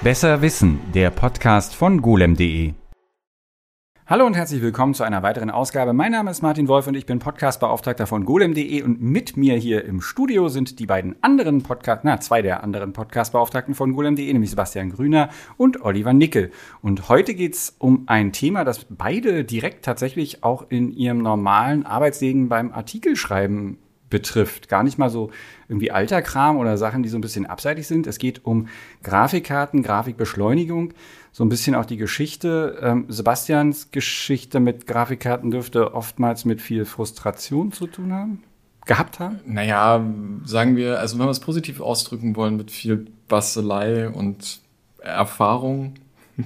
Besser Wissen, der Podcast von golem.de. Hallo und herzlich willkommen zu einer weiteren Ausgabe. Mein Name ist Martin Wolf und ich bin Podcastbeauftragter von golem.de und mit mir hier im Studio sind die beiden anderen Podcast, na, zwei der anderen Podcastbeauftragten von golem.de, nämlich Sebastian Grüner und Oliver Nickel. Und heute geht's um ein Thema, das beide direkt tatsächlich auch in ihrem normalen Arbeitsleben beim Artikelschreiben betrifft. Gar nicht mal so irgendwie alter Kram oder Sachen, die so ein bisschen abseitig sind. Es geht um Grafikkarten, Grafikbeschleunigung so ein bisschen auch die Geschichte. Ähm, Sebastians Geschichte mit Grafikkarten dürfte oftmals mit viel Frustration zu tun haben. Gehabt haben? Naja, sagen wir, also wenn wir es positiv ausdrücken wollen, mit viel Bastelei und Erfahrung.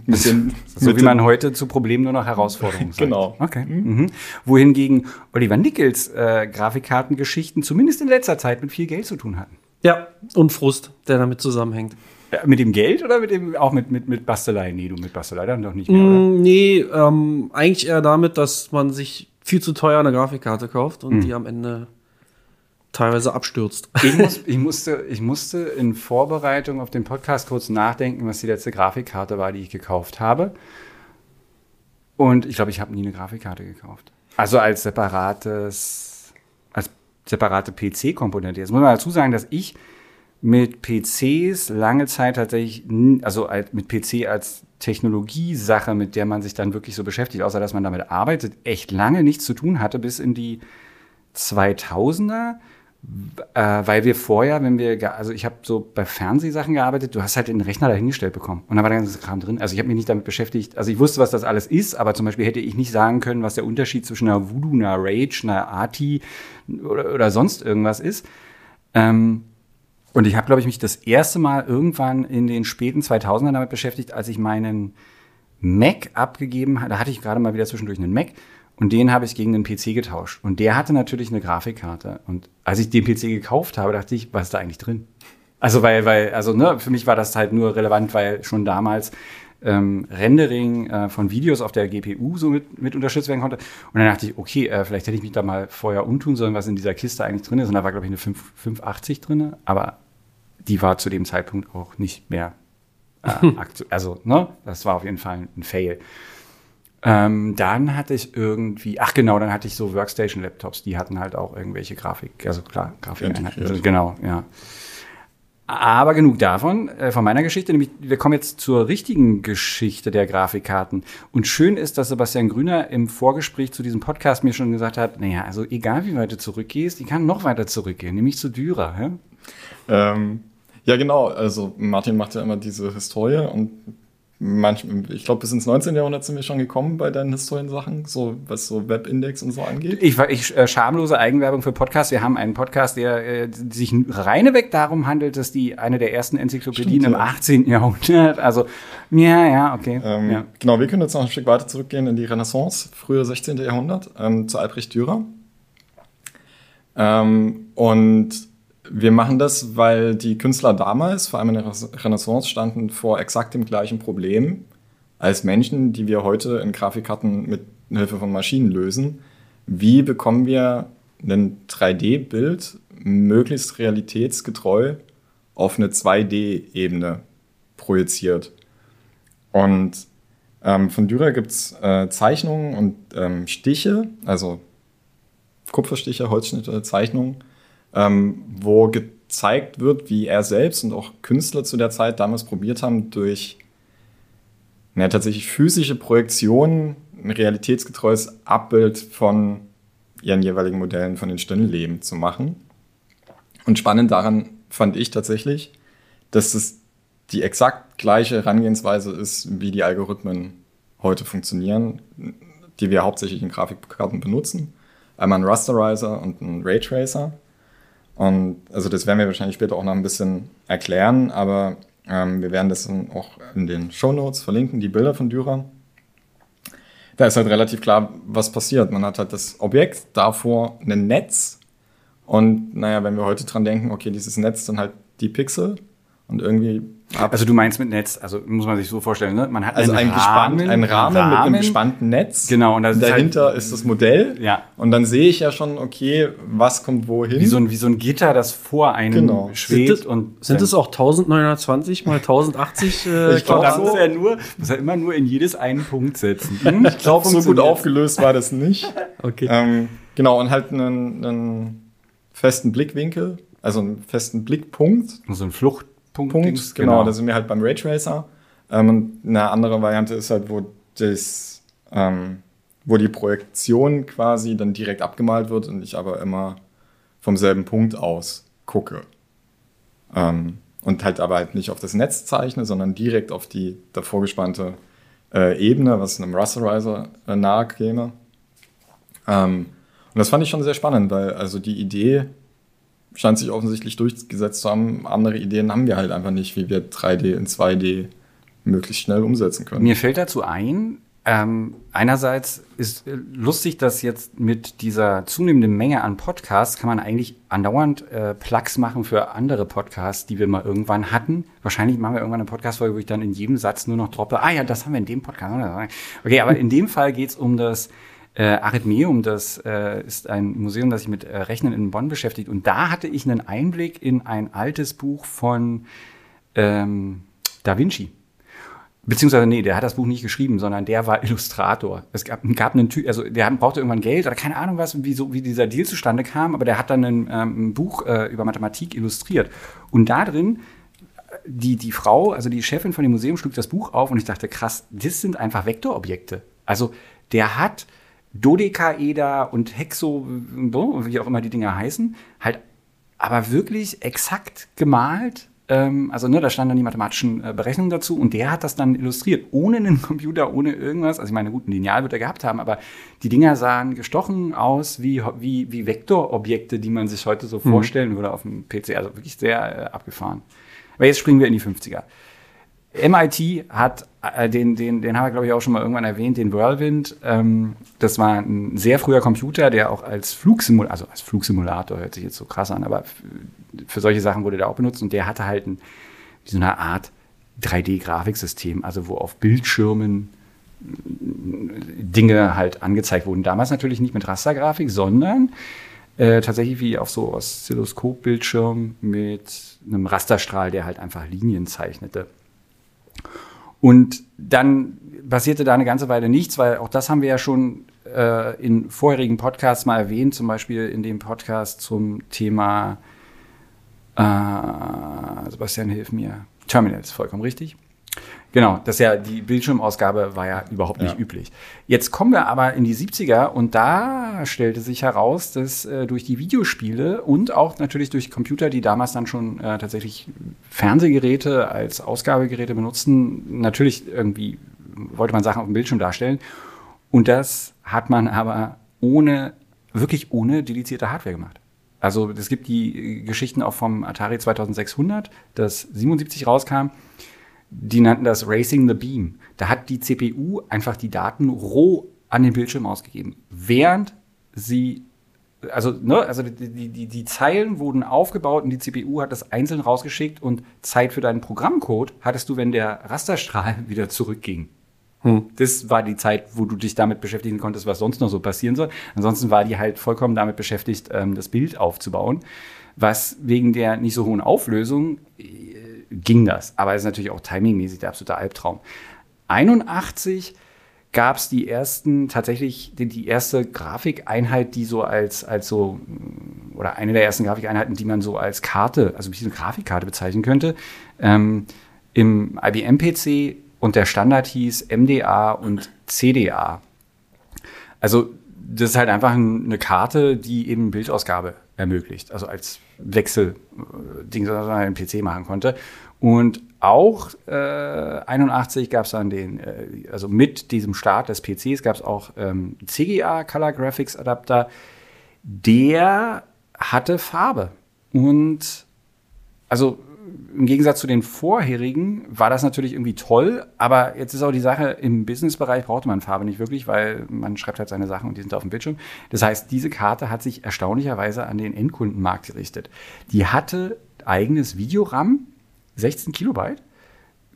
Bisschen so wie man heute zu Problemen nur noch Herausforderungen sagt. genau. Okay. Mhm. Wohingegen Oliver Nickels äh, Grafikkartengeschichten zumindest in letzter Zeit mit viel Geld zu tun hatten. Ja, und Frust, der damit zusammenhängt. Ja, mit dem Geld oder mit dem, auch mit, mit, mit Bastelei? Nee, du mit Bastelei dann doch nicht mehr, oder? Mm, nee, ähm, eigentlich eher damit, dass man sich viel zu teuer eine Grafikkarte kauft und Mhm. die am Ende teilweise abstürzt. Ich, muss, ich, musste, ich musste in Vorbereitung auf den Podcast kurz nachdenken, was die letzte Grafikkarte war, die ich gekauft habe. Und ich glaube, ich habe nie eine Grafikkarte gekauft. Also als separates, als separate PC-Komponente. Jetzt muss man dazu sagen, dass ich mit PCs lange Zeit tatsächlich, also als- mit PC als Technologiesache, mit der man sich dann wirklich so beschäftigt, außer dass man damit arbeitet, echt lange nichts zu tun hatte, bis in die 2000er, äh, weil wir vorher, wenn wir, also ich habe so bei Fernsehsachen gearbeitet, du hast halt den Rechner dahingestellt bekommen und da war der ganze Kram drin. Also ich habe mich nicht damit beschäftigt, also ich wusste, was das alles ist, aber zum Beispiel hätte ich nicht sagen können, was der Unterschied zwischen einer Voodoo, einer Rage, einer Arti oder, oder sonst irgendwas ist. Ähm, und ich habe, glaube ich, mich das erste Mal irgendwann in den späten 2000ern damit beschäftigt, als ich meinen Mac abgegeben habe. Da hatte ich gerade mal wieder zwischendurch einen Mac und den habe ich gegen einen PC getauscht. Und der hatte natürlich eine Grafikkarte. Und als ich den PC gekauft habe, dachte ich, was ist da eigentlich drin? Also weil, weil, also ne, für mich war das halt nur relevant, weil schon damals ähm, Rendering äh, von Videos auf der GPU so mit, mit unterstützt werden konnte. Und dann dachte ich, okay, äh, vielleicht hätte ich mich da mal vorher umtun sollen, was in dieser Kiste eigentlich drin ist. Und da war, glaube ich, eine 5, 580 drin, aber die war zu dem Zeitpunkt auch nicht mehr äh, aktu Also, ne, das war auf jeden Fall ein Fail. Ähm, dann hatte ich irgendwie, ach genau, dann hatte ich so Workstation-Laptops, die hatten halt auch irgendwelche Grafik, also klar, Grafikeinheiten. Integriert. Genau, ja. Aber genug davon, äh, von meiner Geschichte. Nämlich, wir kommen jetzt zur richtigen Geschichte der Grafikkarten. Und schön ist, dass Sebastian Grüner im Vorgespräch zu diesem Podcast mir schon gesagt hat, naja, also egal wie weit du zurückgehst, die kann noch weiter zurückgehen, nämlich zu Dürer. Hä? Ähm, ja, genau. Also Martin macht ja immer diese Historie und manch, ich glaube, bis ins 19. Jahrhundert sind wir schon gekommen bei deinen Historiensachen, so was so Webindex und so angeht. Ich, ich äh, schamlose Eigenwerbung für Podcasts. Wir haben einen Podcast, der äh, sich reineweg darum handelt, dass die eine der ersten Enzyklopädien Stimmt, im ja. 18. Jahrhundert. Also ja, ja, okay. Ähm, ja. Genau, wir können jetzt noch ein Stück weiter zurückgehen in die Renaissance, frühe 16. Jahrhundert, ähm, zu Albrecht Dürer. Ähm, und wir machen das, weil die Künstler damals, vor allem in der Renaissance, standen vor exakt dem gleichen Problem als Menschen, die wir heute in Grafikkarten mit Hilfe von Maschinen lösen. Wie bekommen wir ein 3D-Bild möglichst realitätsgetreu auf eine 2D-Ebene projiziert? Und ähm, von Dürer gibt es äh, Zeichnungen und ähm, Stiche, also Kupferstiche, Holzschnitte, Zeichnungen, ähm, wo gezeigt wird, wie er selbst und auch Künstler zu der Zeit damals probiert haben, durch ja, tatsächlich physische Projektionen ein realitätsgetreues Abbild von ihren jeweiligen Modellen von den Stirnleben zu machen. Und spannend daran fand ich tatsächlich, dass es die exakt gleiche Herangehensweise ist, wie die Algorithmen heute funktionieren, die wir hauptsächlich in Grafikkarten benutzen. Einmal ein Rasterizer und ein Raytracer. Und also das werden wir wahrscheinlich später auch noch ein bisschen erklären, aber ähm, wir werden das auch in den Shownotes verlinken, die Bilder von Dürer. Da ist halt relativ klar, was passiert. Man hat halt das Objekt, davor ein Netz und naja, wenn wir heute dran denken, okay, dieses Netz dann halt die Pixel und irgendwie Also du meinst mit Netz, also muss man sich so vorstellen, ne? Man hat also ein, Rahmen, gespannt, ein Rahmen, mit einem gespannten Netz. Genau, und das ist dahinter halt- ist das Modell. Ja. Und dann sehe ich ja schon, okay, was kommt wohin. wie so, ein, wie so ein Gitter, das vor einem Genau. schwebt. Sind, das, und sind es auch 1920 mal 1080 äh, Ich glaub, Und das dann so- muss er nur, muss er immer nur in jedes einen Punkt setzen. Hm? ich glaube, so gut aufgelöst war das nicht. Okay. ähm, genau, und halt einen, einen festen Blickwinkel, also einen festen Blickpunkt. So ein Fluchtpunkt. Punkt, Dings, genau, da sind wir halt beim Raytracer. Ähm, und eine andere Variante ist halt, wo das, ähm, wo die Projektion quasi dann direkt abgemalt wird und ich aber immer vom selben Punkt aus gucke. Ähm, und halt aber halt nicht auf das Netz zeichne, sondern direkt auf die davor gespannte äh, Ebene, was einem Rasterizer äh, nahe käme. Ähm, und das fand ich schon sehr spannend, weil also die Idee scheint sich offensichtlich durchgesetzt zu haben. Andere Ideen haben wir halt einfach nicht, wie wir 3D in 2D möglichst schnell umsetzen können. Mir fällt dazu ein, ähm, einerseits ist äh, lustig, dass jetzt mit dieser zunehmenden Menge an Podcasts kann man eigentlich andauernd äh, Plugs machen für andere Podcasts, die wir mal irgendwann hatten. Wahrscheinlich machen wir irgendwann eine Podcast-Folge, wo ich dann in jedem Satz nur noch droppe, ah ja, das haben wir in dem Podcast. Okay, aber in dem Fall geht es um das äh, Arithmeum, das äh, ist ein Museum, das sich mit äh, Rechnen in Bonn beschäftigt. Und da hatte ich einen Einblick in ein altes Buch von ähm, Da Vinci. Beziehungsweise, nee, der hat das Buch nicht geschrieben, sondern der war Illustrator. Es gab, gab einen Typ, also der brauchte irgendwann Geld oder keine Ahnung was, wie, so, wie dieser Deal zustande kam, aber der hat dann ein, ähm, Buch äh, über Mathematik illustriert. Und da drin, die, die Frau, also die Chefin von dem Museum, schlug das Buch auf und ich dachte, krass, das sind einfach Vektorobjekte. Also der hat Dodekaeder und Hexo, wie auch immer die Dinger heißen, halt aber wirklich exakt gemalt. Ähm, also ne, da standen dann die mathematischen äh, Berechnungen dazu und der hat das dann illustriert, ohne einen Computer, ohne irgendwas. Also ich meine, gut, ein Lineal wird er gehabt haben, aber die Dinger sahen gestochen aus wie, wie, wie Vektorobjekte, die man sich heute so vorstellen würde auf dem PC. Also wirklich sehr äh, abgefahren. Aber jetzt springen wir in die 50er. MIT hat äh, den, den, den haben wir, glaube ich, auch schon mal irgendwann erwähnt, den Whirlwind. Ähm, das war ein sehr früher Computer, der auch als Flugsimulator, also als Flugsimulator hört sich jetzt so krass an, aber für solche Sachen wurde der auch benutzt und der hatte halt ein, so eine Art 3D-Grafiksystem, also wo auf Bildschirmen Dinge halt angezeigt wurden. Damals natürlich nicht mit Rastergrafik, sondern äh, tatsächlich wie auf so Oszilloskop-Bildschirm mit einem Rasterstrahl, der halt einfach Linien zeichnete. Und dann passierte da eine ganze Weile nichts, weil auch das haben wir ja schon äh, in vorherigen Podcasts mal erwähnt, zum Beispiel in dem Podcast zum Thema äh, Sebastian, hilf mir. Terminals, vollkommen richtig. Genau, das ist ja, die Bildschirmausgabe war ja überhaupt nicht Ja. üblich. Jetzt kommen wir aber in die 70er und da stellte sich heraus, dass äh, durch die Videospiele und auch natürlich durch Computer, die damals dann schon äh, tatsächlich Fernsehgeräte als Ausgabegeräte benutzten, natürlich irgendwie wollte man Sachen auf dem Bildschirm darstellen. Und das hat man aber ohne, wirklich ohne dedizierte Hardware gemacht. Also es gibt die Geschichten auch vom Atari 2600, das 77 rauskam. Die nannten das Racing the Beam. Da hat die CPU einfach die Daten roh an den Bildschirm ausgegeben, während sie also, ne, also die, die, die, Zeilen wurden aufgebaut und die CPU hat das einzeln rausgeschickt und Zeit für deinen Programmcode hattest du, wenn der Rasterstrahl wieder zurückging. Das war die Zeit, wo du dich damit beschäftigen konntest, was sonst noch so passieren soll. Ansonsten war die halt vollkommen damit beschäftigt, ähm, das Bild aufzubauen. Was wegen der nicht so hohen Auflösung äh, ging das. Aber es ist natürlich auch timingmäßig der absolute Albtraum. 81 gab es die ersten, tatsächlich die, die erste Grafikeinheit, die so als, als so, mm, oder eine der ersten Grafikeinheiten, die man so als Karte, also wie eine Grafikkarte bezeichnen könnte, ähm, im IBM-PC und der Standard hieß MDA und CDA. Also das ist halt einfach ein, eine Karte, die eben Bildausgabe ermöglicht, also als Wechselding, das man im PC machen konnte. Und auch äh, 81 gab es dann den, äh, also mit diesem Start des PCs gab es auch ähm, CGA Color Graphics Adapter. Der hatte Farbe und also im Gegensatz zu den vorherigen war das natürlich irgendwie toll, aber jetzt ist auch die Sache, im Businessbereich brauchte man Farbe nicht wirklich, weil man schreibt halt seine Sachen und die sind auf dem Bildschirm. Das heißt, diese Karte hat sich erstaunlicherweise an den Endkundenmarkt gerichtet. Die hatte eigenes Videoram, 16 Kilobyte,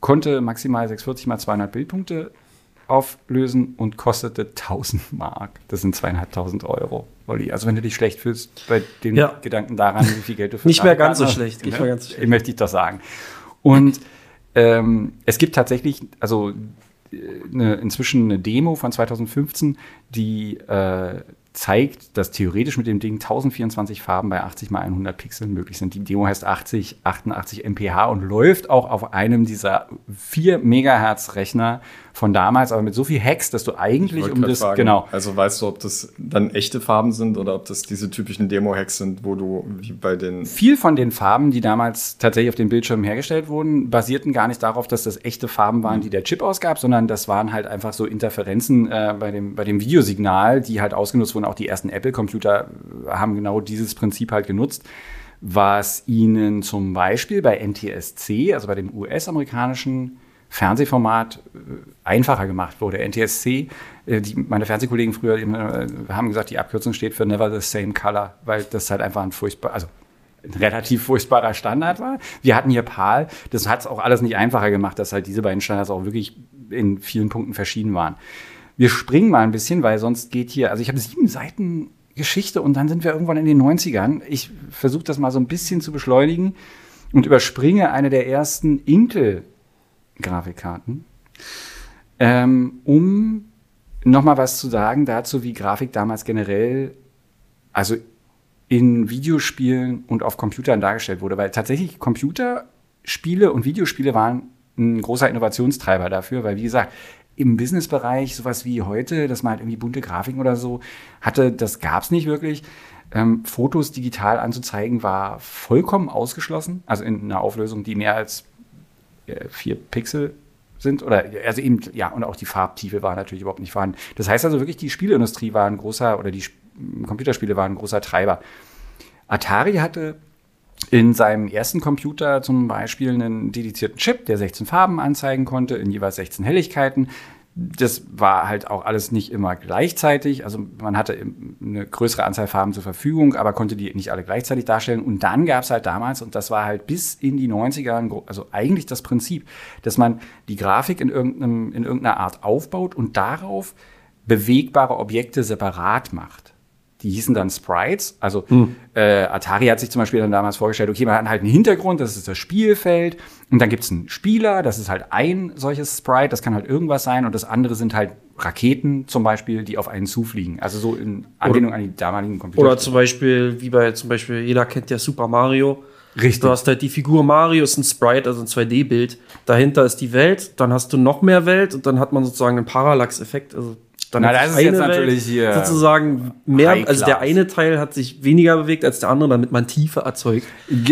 konnte maximal 640 mal 200 Bildpunkte auflösen und kostete 1000 Mark. Das sind zweieinhalbtausend Euro. Olli. Also wenn du dich schlecht fühlst bei den Ja. Gedanken daran, wie viel Geld du für Nicht mehr ganz so schlecht, nicht ne? mehr ganz so schlecht. Möchte ich doch sagen. Und ähm, es gibt tatsächlich, also äh, eine, inzwischen eine Demo von 2015, die äh, zeigt, dass theoretisch mit dem Ding 1024 Farben bei 80 mal 100 Pixeln möglich sind. Die Demo heißt 80, 88 mph und läuft auch auf einem dieser 4 Megahertz Rechner von damals, aber mit so viel Hacks, dass du eigentlich um das, fragen, genau, Also weißt du, ob das dann echte Farben sind oder ob das diese typischen Demo-Hacks sind, wo du wie bei den viel von den Farben, die damals tatsächlich auf den Bildschirmen hergestellt wurden, basierten gar nicht darauf, dass das echte Farben waren, die der Chip ausgab, sondern das waren halt einfach so Interferenzen äh, bei, dem, bei dem Videosignal, die halt ausgenutzt wurden. Auch die ersten Apple-Computer äh, haben genau dieses Prinzip halt genutzt, was ihnen zum Beispiel bei NTSC, also bei dem US-amerikanischen Fernsehformat äh, einfacher gemacht wurde. NTSC, äh, die, meine Fernsehkollegen früher haben gesagt, die Abkürzung steht für Never the Same Color, weil das halt einfach ein furchtbar, also ein relativ furchtbarer Standard war. Wir hatten hier PAL, das hat es auch alles nicht einfacher gemacht, dass halt diese beiden Standards auch wirklich in vielen Punkten verschieden waren. Wir springen mal ein bisschen, weil sonst geht hier, also ich habe sieben Seiten Geschichte und dann sind wir irgendwann in den 90ern. Ich versuche das mal so ein bisschen zu beschleunigen und überspringe eine der ersten Intel-Grafikkarten, ähm, um nochmal was zu sagen dazu, wie Grafik damals generell, also in Videospielen und auf Computern dargestellt wurde, weil tatsächlich Computerspiele und Videospiele waren ein großer Innovationstreiber dafür, weil wie gesagt, im Businessbereich sowas wie heute, dass man halt irgendwie bunte Grafiken oder so hatte, das gab es nicht wirklich. Ähm, Fotos digital anzuzeigen war vollkommen ausgeschlossen, also in einer Auflösung, die mehr als äh, vier Pixel sind oder also eben ja und auch die Farbtiefe war natürlich überhaupt nicht vorhanden. Das heißt also wirklich die Spieleindustrie war ein großer oder die Sp- Computerspiele waren ein großer Treiber. Atari hatte in seinem ersten Computer zum Beispiel einen dedizierten Chip, der 16 Farben anzeigen konnte, in jeweils 16 Helligkeiten. Das war halt auch alles nicht immer gleichzeitig. Also man hatte eine größere Anzahl Farben zur Verfügung, aber konnte die nicht alle gleichzeitig darstellen. Und dann gab es halt damals, und das war halt bis in die 90er, ein gro- also eigentlich das Prinzip, dass man die Grafik in, in irgendeiner Art aufbaut und darauf bewegbare Objekte separat macht. Die hießen dann Sprites. Also äh, Atari hat sich zum Beispiel dann damals vorgestellt, okay, man hat halt einen Hintergrund, das ist das Spielfeld. Und dann gibt es einen Spieler, das ist halt ein solches Sprite, das kann halt irgendwas sein. Und das andere sind halt Raketen zum Beispiel, die auf einen zufliegen. Also so in Anlehnung an die damaligen Computer. Oder zum Beispiel, wie bei zum Beispiel, jeder kennt ja Super Mario. Richtig. Du hast halt die Figur Mario, ist ein Sprite, also ein 2D-Bild. Dahinter ist die Welt, dann hast du noch mehr Welt und dann hat man sozusagen einen Parallax-Effekt. Also dann Na, das ist jetzt natürlich hier sozusagen mehr, High also der eine Teil hat sich weniger bewegt als der andere, damit man Tiefe erzeugt.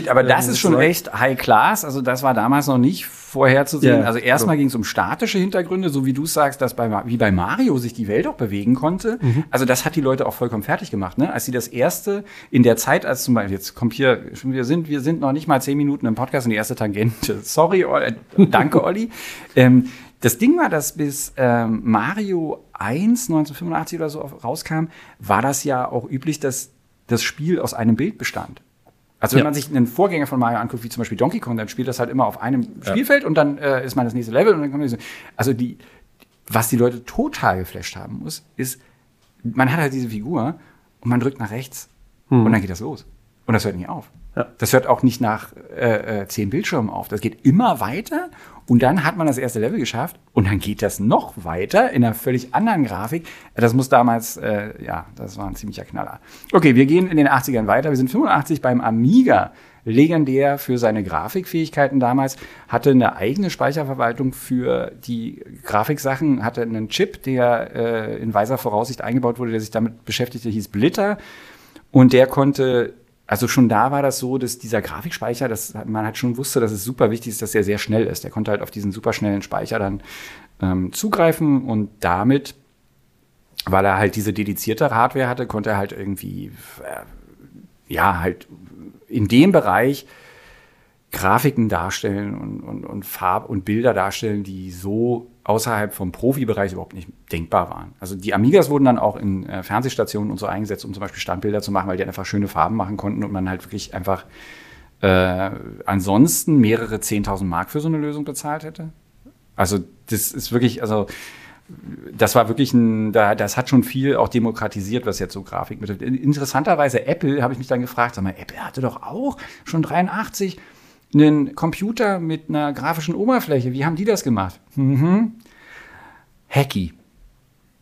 Aber das Ähm, ist schon so- echt High Class. Also das war damals noch nicht vorherzusehen. Ja, also erstmal genau. ging es um statische Hintergründe, so wie du sagst, dass bei, wie bei Mario sich die Welt auch bewegen konnte. Mhm. Also das hat die Leute auch vollkommen fertig gemacht. Ne? Als sie das erste in der Zeit, als zum Beispiel, jetzt kommt hier, wir sind, wir sind noch nicht mal zehn Minuten im Podcast und die erste Tangente. Sorry, äh, danke Olli. ähm, das Ding war, dass bis ähm, Mario 1 1985 oder so rauskam, war das ja auch üblich, dass das Spiel aus einem Bild bestand. Also wenn Ja. man sich einen Vorgänger von Mario anguckt, wie zum Beispiel Donkey Kong, dann spielt das halt immer auf einem Spielfeld und dann äh, ist man das nächste Level und dann kommt diese. Also die, was die Leute total geflasht haben muss, ist, man hat halt diese Figur und man drückt nach rechts und dann geht das los. Und das hört nicht auf. Ja. Das hört auch nicht nach äh, äh, zehn Bildschirmen auf. Das geht immer weiter und dann hat man das erste Level geschafft und dann geht das noch weiter in einer völlig anderen Grafik. Das muss damals, äh, ja, das war ein ziemlicher Knaller. Okay, wir gehen in den 80ern weiter. Wir sind 85 beim Amiga. Legendär für seine Grafikfähigkeiten damals, hatte eine eigene Speicherverwaltung für die Grafiksachen, hatte einen Chip, der äh, in weiser Voraussicht eingebaut wurde, der sich damit beschäftigte, hieß Blitter. Und der konnte, also schon da war das so, dass dieser Grafikspeicher, das, man halt schon wusste, dass es super wichtig ist, dass er sehr schnell ist. Der konnte halt auf diesen superschnellen Speicher dann ähm, zugreifen und damit, weil er halt diese dedizierte Hardware hatte, konnte er halt irgendwie, äh, ja, halt in dem Bereich Grafiken darstellen und, und, und Farb- und Bilder darstellen, die so außerhalb vom Profibereich überhaupt nicht denkbar waren. Also die Amigas wurden dann auch in äh, Fernsehstationen und so eingesetzt, um zum Beispiel Standbilder zu machen, weil die einfach schöne Farben machen konnten und man halt wirklich einfach äh, ansonsten mehrere 10.000 Mark für so eine Lösung bezahlt hätte. Also das ist wirklich, also das war wirklich ein, das hat schon viel auch demokratisiert, was jetzt so Grafik betrifft. Interessanterweise Apple, habe ich mich dann gefragt, sag mal, Apple hatte doch auch schon 83 einen Computer mit einer grafischen Oberfläche. Wie haben die das gemacht? Mhm. Hacky.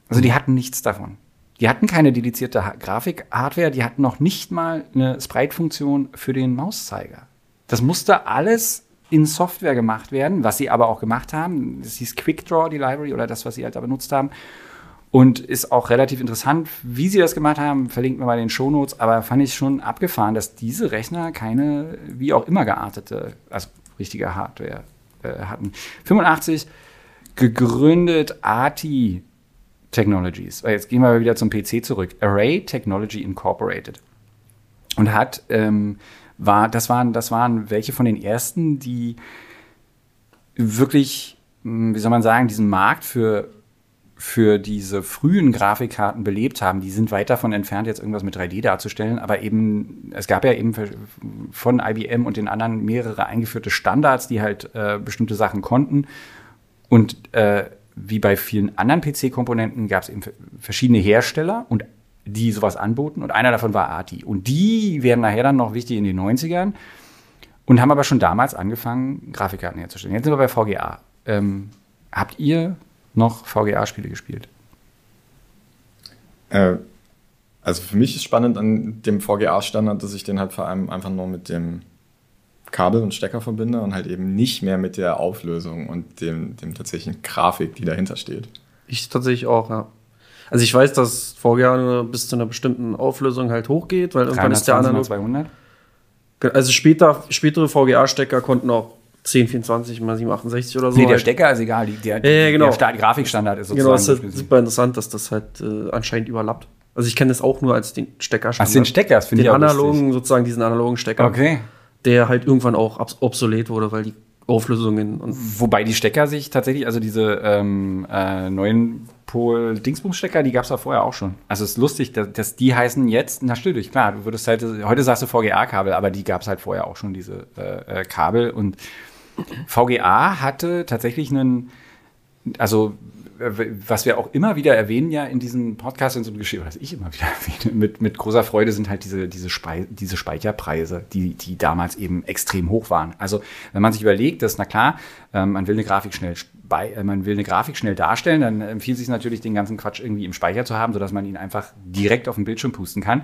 Also die hatten nichts davon. Die hatten keine dedizierte Grafik-Hardware, die hatten noch nicht mal eine Sprite-Funktion für den Mauszeiger. Das musste alles in Software gemacht werden, was sie aber auch gemacht haben. Das hieß QuickDraw, die Library, oder das, was sie halt da benutzt haben. Und ist auch relativ interessant, wie sie das gemacht haben. Verlinkt mir mal den Shownotes. Aber fand ich schon abgefahren, dass diese Rechner keine, wie auch immer geartete, also richtige Hardware äh, hatten. 85 gegründet ATI Technologies. Jetzt gehen wir wieder zum PC zurück. Array Technology Incorporated. Und hat ähm, war, das waren, das waren welche von den ersten, die wirklich, hm, wie soll man sagen, diesen Markt für, für diese frühen Grafikkarten belebt haben. Die sind weit davon entfernt, jetzt irgendwas mit 3D darzustellen, aber eben, es gab ja eben von IBM und den anderen mehrere eingeführte Standards, die halt äh, bestimmte Sachen konnten. Und äh, wie bei vielen anderen PC-Komponenten gab es eben verschiedene Hersteller und die sowas anboten. Und einer davon war Arti. Und die werden nachher dann noch wichtig in den 90ern und haben aber schon damals angefangen, Grafikkarten herzustellen. Jetzt sind wir bei VGA. Ähm, habt ihr noch VGA-Spiele gespielt? Äh, also für mich ist spannend an dem VGA-Standard, dass ich den halt vor allem einfach nur mit dem Kabel und Stecker verbinde und halt eben nicht mehr mit der Auflösung und dem, dem tatsächlichen Grafik, die dahinter steht. Ich tatsächlich auch, ja. Also ich weiß, dass VGA bis zu einer bestimmten Auflösung halt hochgeht, weil irgendwann ist der analog. 200? Also später, spätere VGA-Stecker konnten auch 1024 mal 768 oder so. Nee, der halt. Stecker ist egal. Die, der, ja, genau. der Grafikstandard ist sozusagen. Genau, das ist halt super interessant, dass das halt äh, anscheinend überlappt. Also ich kenne das auch nur als den Stecker. Ach, den Stecker, das finde ich auch analogen, lustig. sozusagen diesen analogen Stecker. Okay. Der halt irgendwann auch obsolet wurde, weil die Auflösungen. Und Wobei die Stecker sich tatsächlich, also diese ähm, äh, neuen Pol-Dingsbums-Stecker, die gab es ja vorher auch schon. Also es ist lustig, dass, dass, die heißen jetzt, na dich, klar, du würdest halt, heute sagst du VGA-Kabel, aber die gab es halt vorher auch schon, diese äh, äh Kabel. Und VGA hatte tatsächlich einen, also was wir auch immer wieder erwähnen ja in diesem Podcast in so einem Geschehen, was ich immer wieder erwähne, mit, mit großer Freude sind halt diese, diese, Spei diese Speicherpreise, die, die damals eben extrem hoch waren. Also wenn man sich überlegt, dass, na klar, ähm, man will eine Grafik schnell äh, man will eine Grafik schnell darstellen, dann empfiehlt sich natürlich, den ganzen Quatsch irgendwie im Speicher zu haben, sodass man ihn einfach direkt auf dem Bildschirm pusten kann.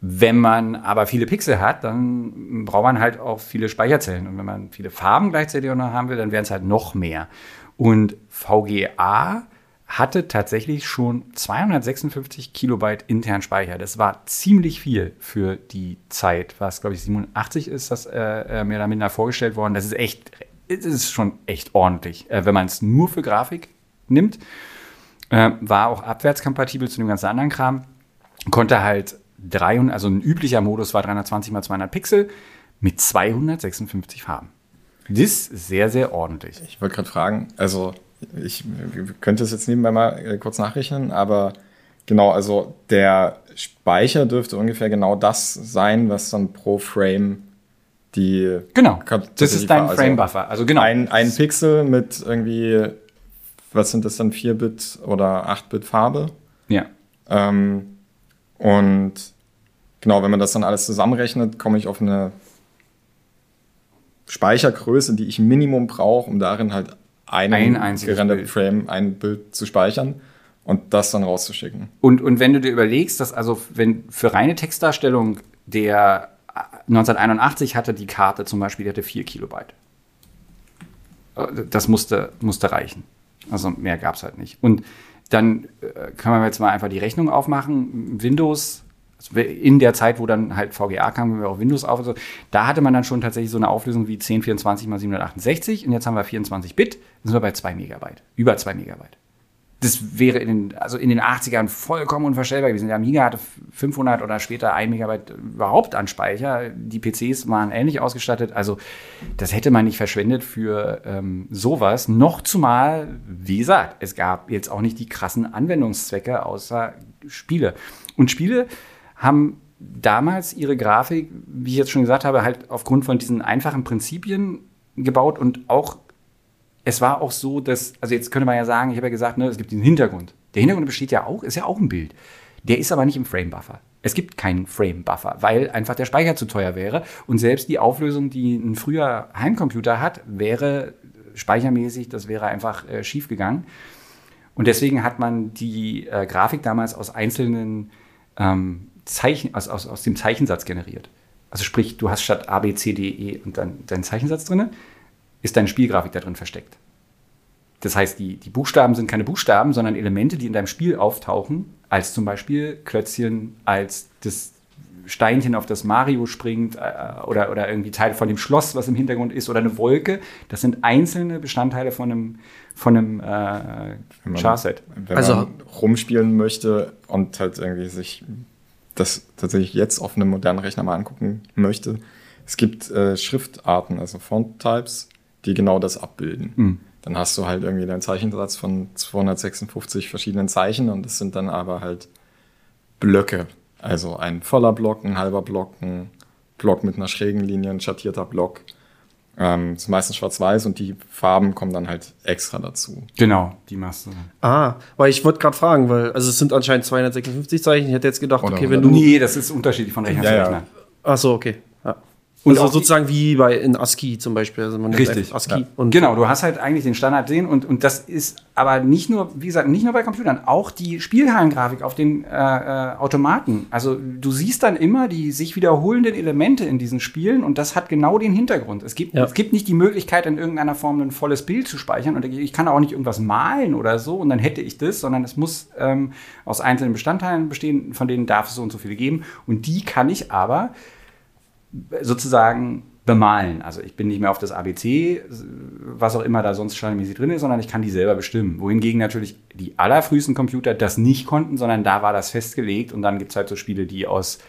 Wenn man aber viele Pixel hat, dann braucht man halt auch viele Speicherzellen. Und wenn man viele Farben gleichzeitig auch noch haben will, dann wären es halt noch mehr. Und VGA hatte tatsächlich schon 256 Kilobyte internen Speicher. Das war ziemlich viel für die Zeit, was glaube ich 87 ist, das äh, mehr oder minder vorgestellt worden. Das ist echt, das ist schon echt ordentlich, äh, wenn man es nur für Grafik nimmt. Äh, war auch abwärtskompatibel zu dem ganzen anderen Kram. Konnte halt 300, also ein üblicher Modus war 320 x 200 Pixel mit 256 Farben. Das ist sehr, sehr ordentlich. Ich wollte gerade fragen, also ich könnte es jetzt nebenbei mal äh, kurz nachrechnen, aber genau, also der Speicher dürfte ungefähr genau das sein, was dann pro Frame die. Genau, das ist dein also Frame-Buffer. Also genau. Ein, ein Pixel mit irgendwie, was sind das dann, 4-Bit oder 8-Bit Farbe? Ja. Ähm, und genau, wenn man das dann alles zusammenrechnet, komme ich auf eine Speichergröße, die ich Minimum brauche, um darin halt einen ein gerenderten Frame, ein Bild zu speichern und das dann rauszuschicken. Und, und wenn du dir überlegst, dass also wenn für reine Textdarstellung der 1981 hatte die Karte zum Beispiel, die hatte 4 Kilobyte. Äh, das musste, musste reichen. Also mehr gab es halt nicht. Und dann äh, können wir jetzt mal einfach die Rechnung aufmachen. Windows also in der Zeit, wo dann halt VGA kam, wenn wir auch Windows auf, so, da hatte man dann schon tatsächlich so eine Auflösung wie 1024 mal 768 und jetzt haben wir 24 Bit, sind wir bei 2 Megabyte, über 2 Megabyte. Das wäre in den, also in den 80ern vollkommen unvorstellbar gewesen. Der Amiga hatte 500 oder später 1 Megabyte überhaupt an Speicher. Die PCs waren ähnlich ausgestattet. Also das hätte man nicht verschwendet für ähm, sowas. Noch zumal, wie gesagt, es gab jetzt auch nicht die krassen Anwendungszwecke außer Spiele. Und Spiele haben damals ihre Grafik, wie ich jetzt schon gesagt habe, halt aufgrund von diesen einfachen Prinzipien gebaut und auch, es war auch so, dass, also jetzt könnte man ja sagen, ich habe ja gesagt, ne, es gibt diesen Hintergrund. Der Hintergrund besteht ja auch, ist ja auch ein Bild. Der ist aber nicht im Frame-Buffer. Es gibt keinen Frame-Buffer, weil einfach der Speicher zu teuer wäre. Und selbst die Auflösung, die ein früher Heimcomputer hat, wäre speichermäßig, das wäre einfach äh, schief. Und deswegen hat man die äh, Grafik damals aus einzelnen ähm, Zeichen, aus, aus, aus dem Zeichensatz generiert. Also sprich, du hast statt A, B, C, D, E und dann deinen Zeichensatz drin, ist deine Spielgrafik da drin versteckt. Das heißt, die, die Buchstaben sind keine Buchstaben, sondern Elemente, die in deinem Spiel auftauchen, als zum Beispiel Klötzchen, als das Steinchen, auf das Mario springt, äh, oder, oder irgendwie Teil von dem Schloss, was im Hintergrund ist, oder eine Wolke. Das sind einzelne Bestandteile von einem, von einem äh, Charset. Wenn also, man rumspielen möchte und halt irgendwie sich das tatsächlich jetzt auf einem modernen Rechner mal angucken möchte, es gibt äh, Schriftarten, also Font-Types, die genau das abbilden. Mhm. Dann hast du halt irgendwie deinen Zeichensatz von 256 verschiedenen Zeichen und das sind dann aber halt Blöcke. Also ein voller Block, ein halber Block, ein Block mit einer schrägen Linie, ein schattierter Block. Ähm, ist meistens schwarz-weiß und die Farben kommen dann halt extra dazu. Genau, die machst du. Ah, weil ich wollte gerade fragen, weil also es sind anscheinend 256 Zeichen. Ich hätte jetzt gedacht, Oder okay, wenn du. Nee, das ist unterschiedlich von Rechner ja, zu Rechner. Ja. Ach so, okay. Und also sozusagen wie bei in ASCII zum Beispiel. Also man Richtig. ASCII ja. und genau, du hast halt eigentlich den Standard sehen und, und das ist aber nicht nur, wie gesagt, nicht nur bei Computern, auch die Spielhallengrafik auf den äh, äh, Automaten. Also du siehst dann immer die sich wiederholenden Elemente in diesen Spielen und das hat genau den Hintergrund. Es gibt, ja. es gibt nicht die Möglichkeit, in irgendeiner Form ein volles Bild zu speichern und ich kann auch nicht irgendwas malen oder so und dann hätte ich das, sondern es muss ähm, aus einzelnen Bestandteilen bestehen, von denen darf es so und so viele geben und die kann ich aber sozusagen bemalen. Also ich bin nicht mehr auf das ABC, was auch immer da sonst standardmäßig drin ist, sondern ich kann die selber bestimmen. Wohingegen natürlich die allerfrühesten Computer das nicht konnten, sondern da war das festgelegt und dann gibt es halt so Spiele, die aus,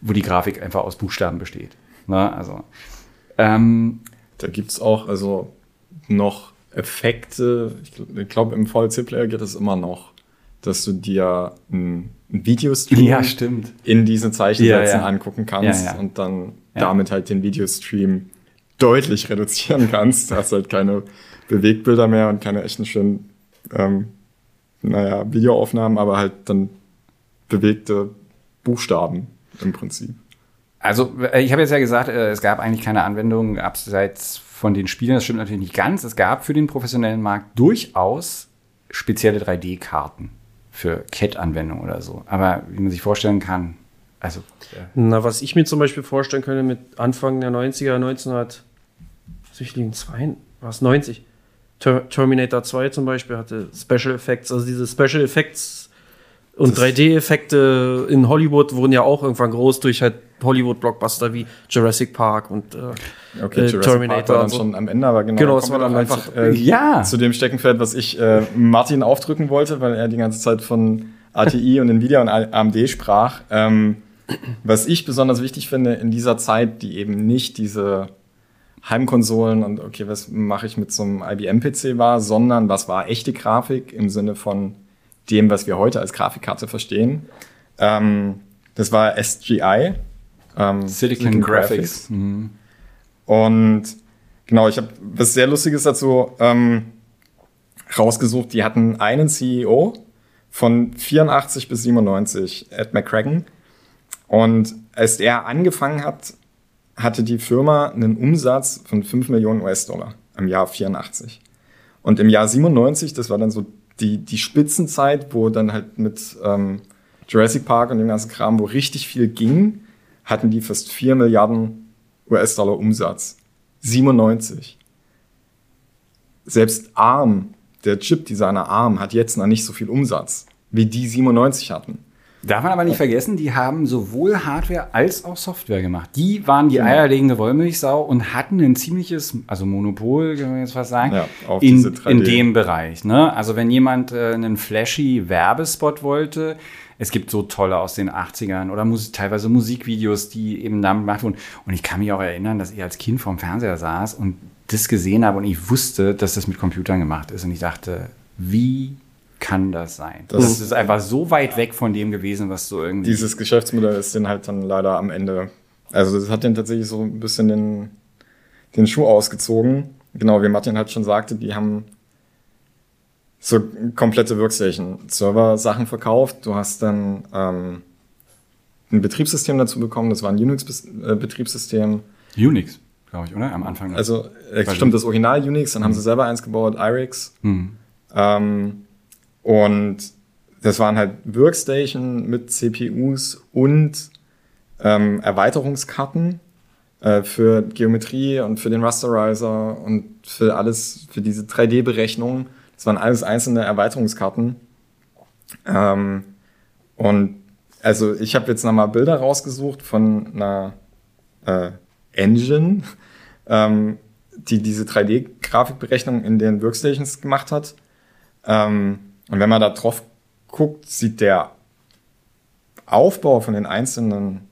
wo die Grafik einfach aus Buchstaben besteht. Ne? Also, ähm, da gibt es auch also noch Effekte. Ich glaube, im VLC-Player geht es immer noch, dass du dir ein Videostream ja, stimmt. in diesen Zeichensätzen ja, ja. angucken kannst und dann damit halt den Videostream deutlich reduzieren kannst. Du hast halt keine Bewegbilder mehr und keine echten schönen, ähm, naja, Videoaufnahmen, aber halt dann bewegte Buchstaben im Prinzip. Also, äh, ich habe jetzt ja gesagt, äh, es gab eigentlich keine Anwendung abseits von den Spielen. Das stimmt natürlich nicht ganz. Es gab für den professionellen Markt durchaus spezielle 3D-Karten für CAT-Anwendungen oder so. Aber wie man sich vorstellen kann, also. Ja. Na, was ich mir zum Beispiel vorstellen könnte mit Anfang der 90er, 1900, was ich liegen, was 90? Ter Terminator 2 zum Beispiel hatte Special Effects, also diese Special Effects und 3D-Effekte in Hollywood wurden ja auch irgendwann groß durch halt Hollywood-Blockbuster wie Jurassic Park und äh, okay, äh, Terminator. Park war dann so. schon am Ende, aber genau, genau das war dann einfach äh, ja. zu dem Steckenpferd, was ich äh, Martin aufdrücken wollte, weil er die ganze Zeit von ATI und Nvidia und AMD sprach. Ähm, was ich besonders wichtig finde in dieser Zeit, die eben nicht diese Heimkonsolen und okay, was mache ich mit so einem IBM-PC war, sondern was war echte Grafik im Sinne von dem, was wir heute als Grafikkarte verstehen. Ähm, das war SGI, ähm, Silicon, Silicon, Graphics. Graphics. Mhm. Und genau, ich habe was sehr Lustiges dazu ähm, rausgesucht. Die hatten einen CEO von 84 bis 97, Ed McCracken. Und als er angefangen hat, hatte die Firma einen Umsatz von 5 Millionen US-Dollar im Jahr 84. Und im Jahr 97, das war dann so die, die Spitzenzeit, wo dann halt mit ähm, Jurassic Park und dem ganzen Kram, wo richtig viel ging, hatten die fast 4 Milliarden US-Dollar Umsatz. 97. Selbst ARM, der Chip-Designer ARM, hat jetzt noch nicht so viel Umsatz, wie die 97 hatten. Darf man aber nicht vergessen, die haben sowohl Hardware als auch Software gemacht. Die waren die genau. eierlegende Wollmilchsau und hatten ein ziemliches, also Monopol, kann man jetzt fast sagen, ja, in, in, dem Bereich. Ne? Also wenn jemand äh, einen flashy Werbespot wollte, es gibt so tolle aus den 80ern oder Musik, teilweise Musikvideos, die eben damit gemacht wurden. Und ich kann mich auch erinnern, dass ich als Kind vorm Fernseher saß und das gesehen habe und ich wusste, dass das mit Computern gemacht ist. Und ich dachte, wie kann das sein? Das- Das, ist einfach so weit weg von dem gewesen, was so irgendwie. Dieses Geschäftsmodell ist den halt dann leider am Ende. Also das hat den tatsächlich so ein bisschen den, den Schuh ausgezogen. Genau, wie Martin halt schon sagte, die haben so komplette Workstation-Server-Sachen verkauft. Du hast dann ähm, ein Betriebssystem dazu bekommen, das war ein Unix-Betriebssystem. Unix, glaube ich, oder? Am Anfang. Also äh, stimmt, das Original Unix, dann haben sie selber eins gebaut, IRIX. hm. Ähm, und das waren halt Workstation mit CPUs und ähm, Erweiterungskarten äh, für Geometrie und für den Rasterizer und für alles, für diese 3D-Berechnung. Das waren alles einzelne Erweiterungskarten. Ähm, und also ich habe jetzt nochmal Bilder rausgesucht von einer äh, Engine, ähm, die diese 3D-Grafikberechnung in den Workstations gemacht hat. Ähm, und wenn man da drauf guckt, sieht der Aufbau von den einzelnen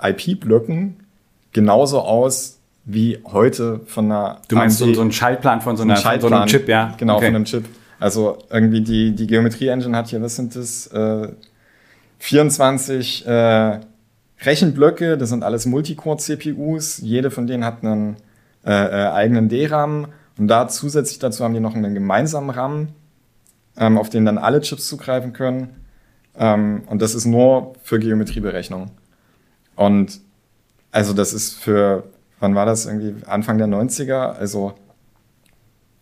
IP-Blöcken genauso aus wie heute von einer Du meinst so, AMD so einen Schaltplan von so, einer, ein von so einem Chip, ja? Genau, Okay. von einem Chip. Also irgendwie die, die Geometrie-Engine hat hier, was sind das? Äh, 24 äh, Rechenblöcke, das sind alles Multicore-CPUs. Jede von denen hat einen äh, äh, eigenen DRAM. Und da zusätzlich dazu haben die noch einen gemeinsamen RAM, ähm, auf den dann alle Chips zugreifen können. Ähm, und das ist nur für Geometrieberechnung. Und also das ist für, wann war das irgendwie? Anfang der 90er. Also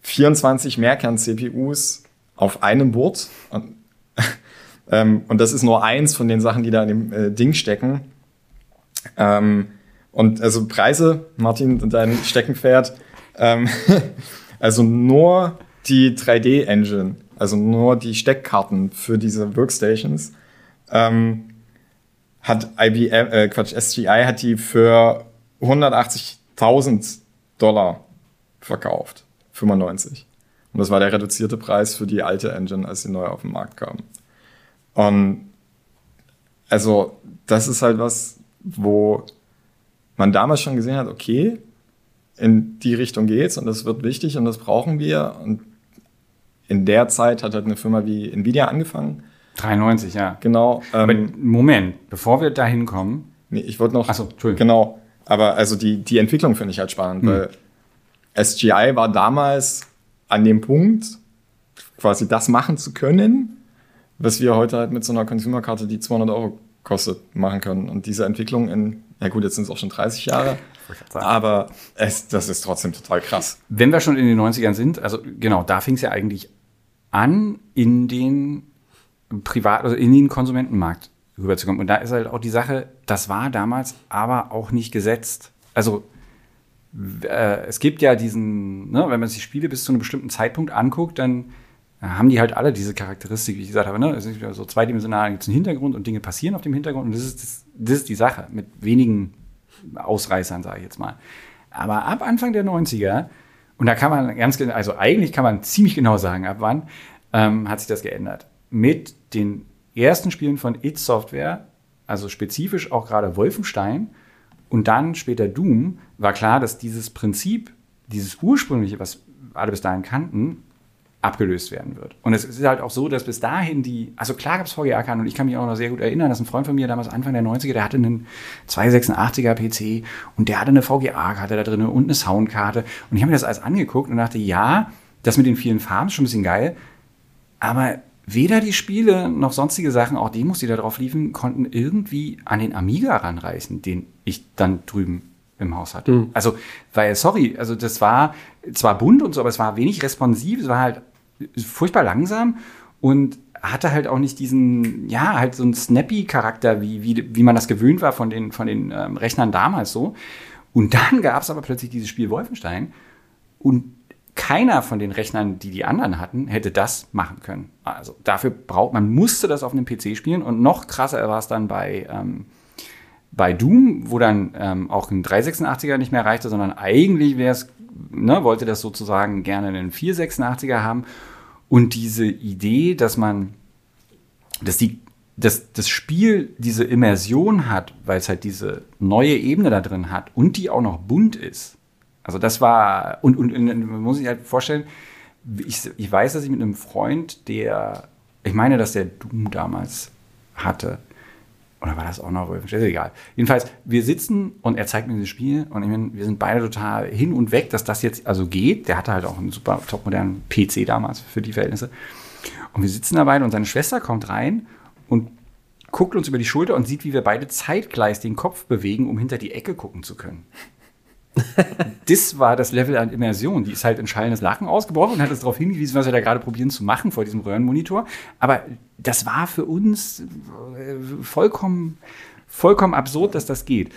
24 Mehrkern-CPUs auf einem Board. Und, ähm, und das ist nur eins von den Sachen, die da in dem äh, Ding stecken. Ähm, und also Preise, Martin, dein Steckenpferd. Ähm, also nur die 3D-Engine, also nur die Steckkarten für diese Workstations, ähm, hat IBM, äh, Quatsch, SGI hat die für 180.000 Dollar verkauft. 95. Und das war der reduzierte Preis für die alte Engine, als sie neu auf den Markt kam. Und also, das ist halt was, wo man damals schon gesehen hat, okay, in die Richtung geht's und das wird wichtig und das brauchen wir. Und in der Zeit hat halt eine Firma wie Nvidia angefangen. 93, ja. Genau. Ähm, Moment, bevor wir da hinkommen. nee, ich wollte noch. Ach so, Entschuldigung. Genau. Aber also die, die Entwicklung finde ich halt spannend, weil SGI war damals an dem Punkt, quasi das machen zu können, was wir heute halt mit so einer Consumer-Karte, die 200 Euro kostet, machen können. Und diese Entwicklung in, ja gut, jetzt sind es auch schon 30 Jahre, aber es, das ist trotzdem total krass. Wenn wir schon in den 90ern sind, also genau, da fing es ja eigentlich an, in den Privat, also in den Konsumentenmarkt rüberzukommen. Und da ist halt auch die Sache, das war damals aber auch nicht gesetzt. Also äh, es gibt ja diesen, ne, wenn man sich Spiele bis zu einem bestimmten Zeitpunkt anguckt, dann äh, haben die halt alle diese Charakteristik, wie ich gesagt habe, ne? Es ist so zweidimensional, gibt es einen Hintergrund und Dinge passieren auf dem Hintergrund und das ist, das, das ist die Sache mit wenigen Ausreißern, sage ich jetzt mal. Aber ab Anfang der 90er, und da kann man ganz genau, also eigentlich kann man ziemlich genau sagen, ab wann, ähm, hat sich das geändert. Mit den ersten Spielen von It Software, also spezifisch auch gerade Wolfenstein und dann später Doom, war klar, dass dieses Prinzip, dieses ursprüngliche, was alle bis dahin kannten, abgelöst werden wird. Und es ist halt auch so, dass bis dahin die, also klar gab es VGA-Karten und ich kann mich auch noch sehr gut erinnern, dass ein Freund von mir damals Anfang der 90er, der hatte einen 286er PC und der hatte eine VGA-Karte da drin und eine Soundkarte und ich habe mir das alles angeguckt und dachte, ja, das mit den vielen Farben ist schon ein bisschen geil, aber weder die Spiele noch sonstige Sachen, auch Demos, die da drauf liefen, konnten irgendwie an den Amiga ranreißen, den ich dann drüben im Haus hatte. Also, weil, sorry, also das war zwar bunt und so, aber es war wenig responsiv, es war halt furchtbar langsam und hatte halt auch nicht diesen, ja, halt so einen snappy-Charakter, wie, wie, wie man das gewöhnt war von den, von den ähm, Rechnern damals so. Und dann gab es aber plötzlich dieses Spiel Wolfenstein und keiner von den Rechnern, die die anderen hatten, hätte das machen können. Also dafür braucht man musste das auf einem PC spielen und noch krasser war es dann bei ähm, bei Doom, wo dann ähm, auch ein 386er nicht mehr reichte, sondern eigentlich wäre es, ne, wollte das sozusagen gerne einen 486er haben und diese Idee, dass man, dass die dass das Spiel diese Immersion hat, weil es halt diese neue Ebene da drin hat und die auch noch bunt ist. Also das war, und, und, und man muss sich halt vorstellen, ich, ich weiß, dass ich mit einem Freund, der Ich meine, dass der Doom damals hatte. Oder war das auch noch Wolfenstein? Ist egal. Jedenfalls, wir sitzen und er zeigt mir dieses Spiel und ich meine, wir sind beide total hin und weg, dass das jetzt also geht. Der hatte halt auch einen super topmodernen PC damals für die Verhältnisse. Und wir sitzen dabei und seine Schwester kommt rein und guckt uns über die Schulter und sieht, wie wir beide zeitgleich den Kopf bewegen, um hinter die Ecke gucken zu können. das war das Level an Immersion. Die ist halt in schallendes Lachen ausgebrochen und hat uns darauf hingewiesen, was wir da gerade probieren zu machen vor diesem Röhrenmonitor. Aber das war für uns äh, vollkommen, vollkommen absurd, dass das geht.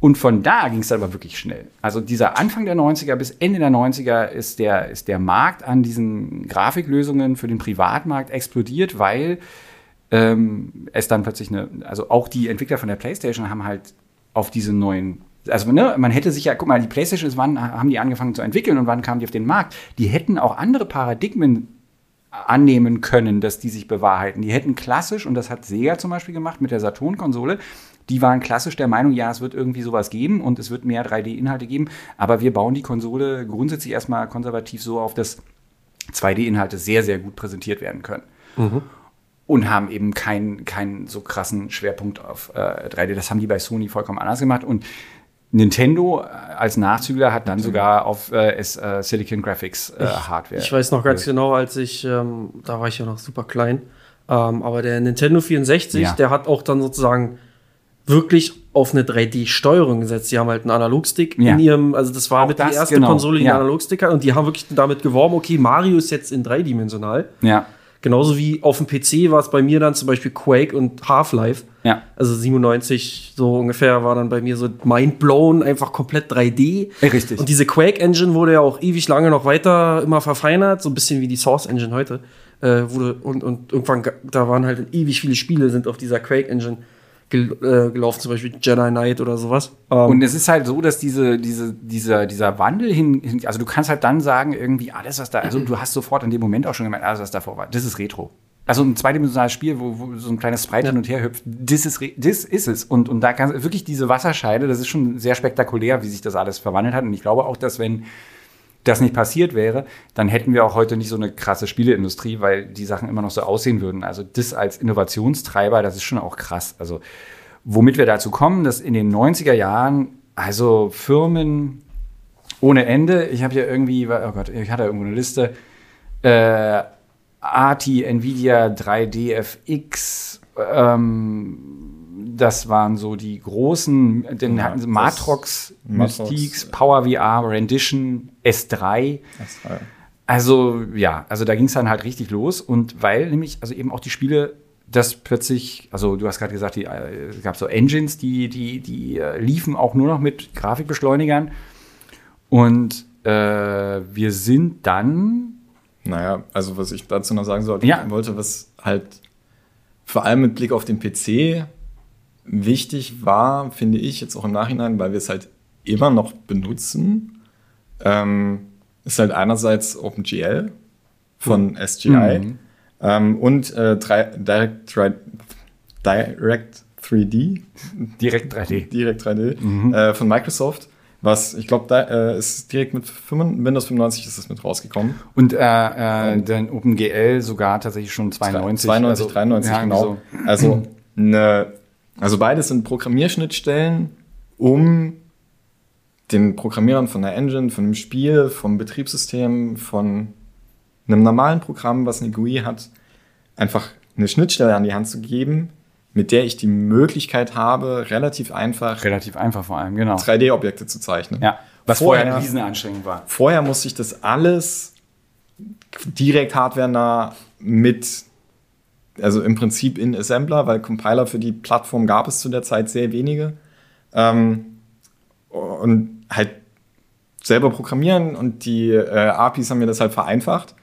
Und von da ging es dann aber wirklich schnell. Also dieser Anfang der 90er bis Ende der 90er ist der, ist der Markt an diesen Grafiklösungen für den Privatmarkt explodiert, weil ähm, es dann plötzlich eine, also auch die Entwickler von der PlayStation haben halt auf diese neuen also ne, man hätte sich ja, guck mal, die PlayStation ist, wann haben die angefangen zu entwickeln und wann kamen die auf den Markt? Die hätten auch andere Paradigmen annehmen können, dass die sich bewahrheiten. Die hätten klassisch, und das hat Sega zum Beispiel gemacht mit der Saturn-Konsole, die waren klassisch der Meinung, ja, es wird irgendwie sowas geben und es wird mehr 3D-Inhalte geben, aber wir bauen die Konsole grundsätzlich erstmal konservativ so auf, dass 2D-Inhalte sehr, sehr gut präsentiert werden können. Mhm. Und haben eben keinen, keinen so krassen Schwerpunkt auf äh, 3D. Das haben die bei Sony vollkommen anders gemacht. Und Nintendo äh, als Nachzügler hat dann mhm. sogar auf äh, es, äh, Silicon Graphics äh, Hardware. Ich weiß noch ganz genau, als ich, ähm, da war ich ja noch super klein, ähm, aber der Nintendo 64, ja. der hat auch dann sozusagen wirklich auf eine 3D-Steuerung gesetzt. Die haben halt einen Analogstick ja. in ihrem, also das war auch mit die erste genau. Konsole, die ja. einen Analogstick hat und die haben wirklich damit geworben, okay, Mario ist jetzt in dreidimensional. Ja. Genauso wie auf dem PC war es bei mir dann zum Beispiel Quake und Half-Life. Ja. Also 97 so ungefähr war dann bei mir so mindblown, einfach komplett 3D. Richtig. Und diese Quake-Engine wurde ja auch ewig lange noch weiter immer verfeinert, so ein bisschen wie die Source-Engine heute. Äh, wurde, und, und irgendwann, da waren halt ewig viele Spiele, sind auf dieser Quake-Engine gel äh, gelaufen, zum Beispiel Jedi Knight oder sowas. Ähm, und es ist halt so, dass diese, diese, dieser, dieser Wandel hin, hin, also du kannst halt dann sagen, irgendwie alles, was da, also du hast sofort in dem Moment auch schon gemeint, alles, was davor war, das ist Retro. Also ein zweidimensionales Spiel, wo, wo so ein kleines Sprite ja. hin und her hüpft, das ist, das ist es. Und, und da kann wirklich diese Wasserscheide, das ist schon sehr spektakulär, wie sich das alles verwandelt hat. Und ich glaube auch, dass wenn das nicht passiert wäre, dann hätten wir auch heute nicht so eine krasse Spieleindustrie, weil die Sachen immer noch so aussehen würden. Also das als Innovationstreiber, das ist schon auch krass. Also womit wir dazu kommen, dass in den 90er Jahren also Firmen ohne Ende, ich habe hier irgendwie, oh Gott, ich hatte irgendwo eine Liste, äh, ATI, Nvidia, 3DFX, ähm, das waren so die großen, den ja, hatten sie Matrox, Mystiques, Power VR, Rendition, S3. S3. Also ja, also da ging es dann halt richtig los und weil nämlich, also eben auch die Spiele das plötzlich, also du hast gerade gesagt, die, äh, es gab so Engines, die, die, die äh, liefen auch nur noch mit Grafikbeschleunigern. Und äh, wir sind dann. Naja, also was ich dazu noch sagen sollte, ja. wollte, was halt vor allem mit Blick auf den PC wichtig war, finde ich jetzt auch im Nachhinein, weil wir es halt immer noch benutzen, ähm, ist halt einerseits OpenGL von SGI mhm. ähm, und äh, Direct, Direct 3D. Direkt 3D. Direkt 3D mhm. äh, von Microsoft. Was, ich glaube, da äh, ist direkt mit 5, Windows 95 ist es mit rausgekommen. Und äh, äh, dann OpenGL sogar tatsächlich schon 92. 92, also, 93, ja, genau. So. Also eine also beides sind Programmierschnittstellen, um den Programmierern von der Engine, von einem Spiel, vom Betriebssystem, von einem normalen Programm, was eine GUI hat, einfach eine Schnittstelle an die Hand zu geben, mit der ich die Möglichkeit habe, relativ einfach, relativ einfach vor allem, genau, 3D-Objekte zu zeichnen. Ja, was vorher, vorher eine Riesenanstrengung war. Vorher musste ich das alles direkt hardwarenah mit also im Prinzip in Assembler, weil Compiler für die Plattform gab es zu der Zeit sehr wenige. Ähm, und halt selber programmieren und die äh, APIs haben mir das halt vereinfacht.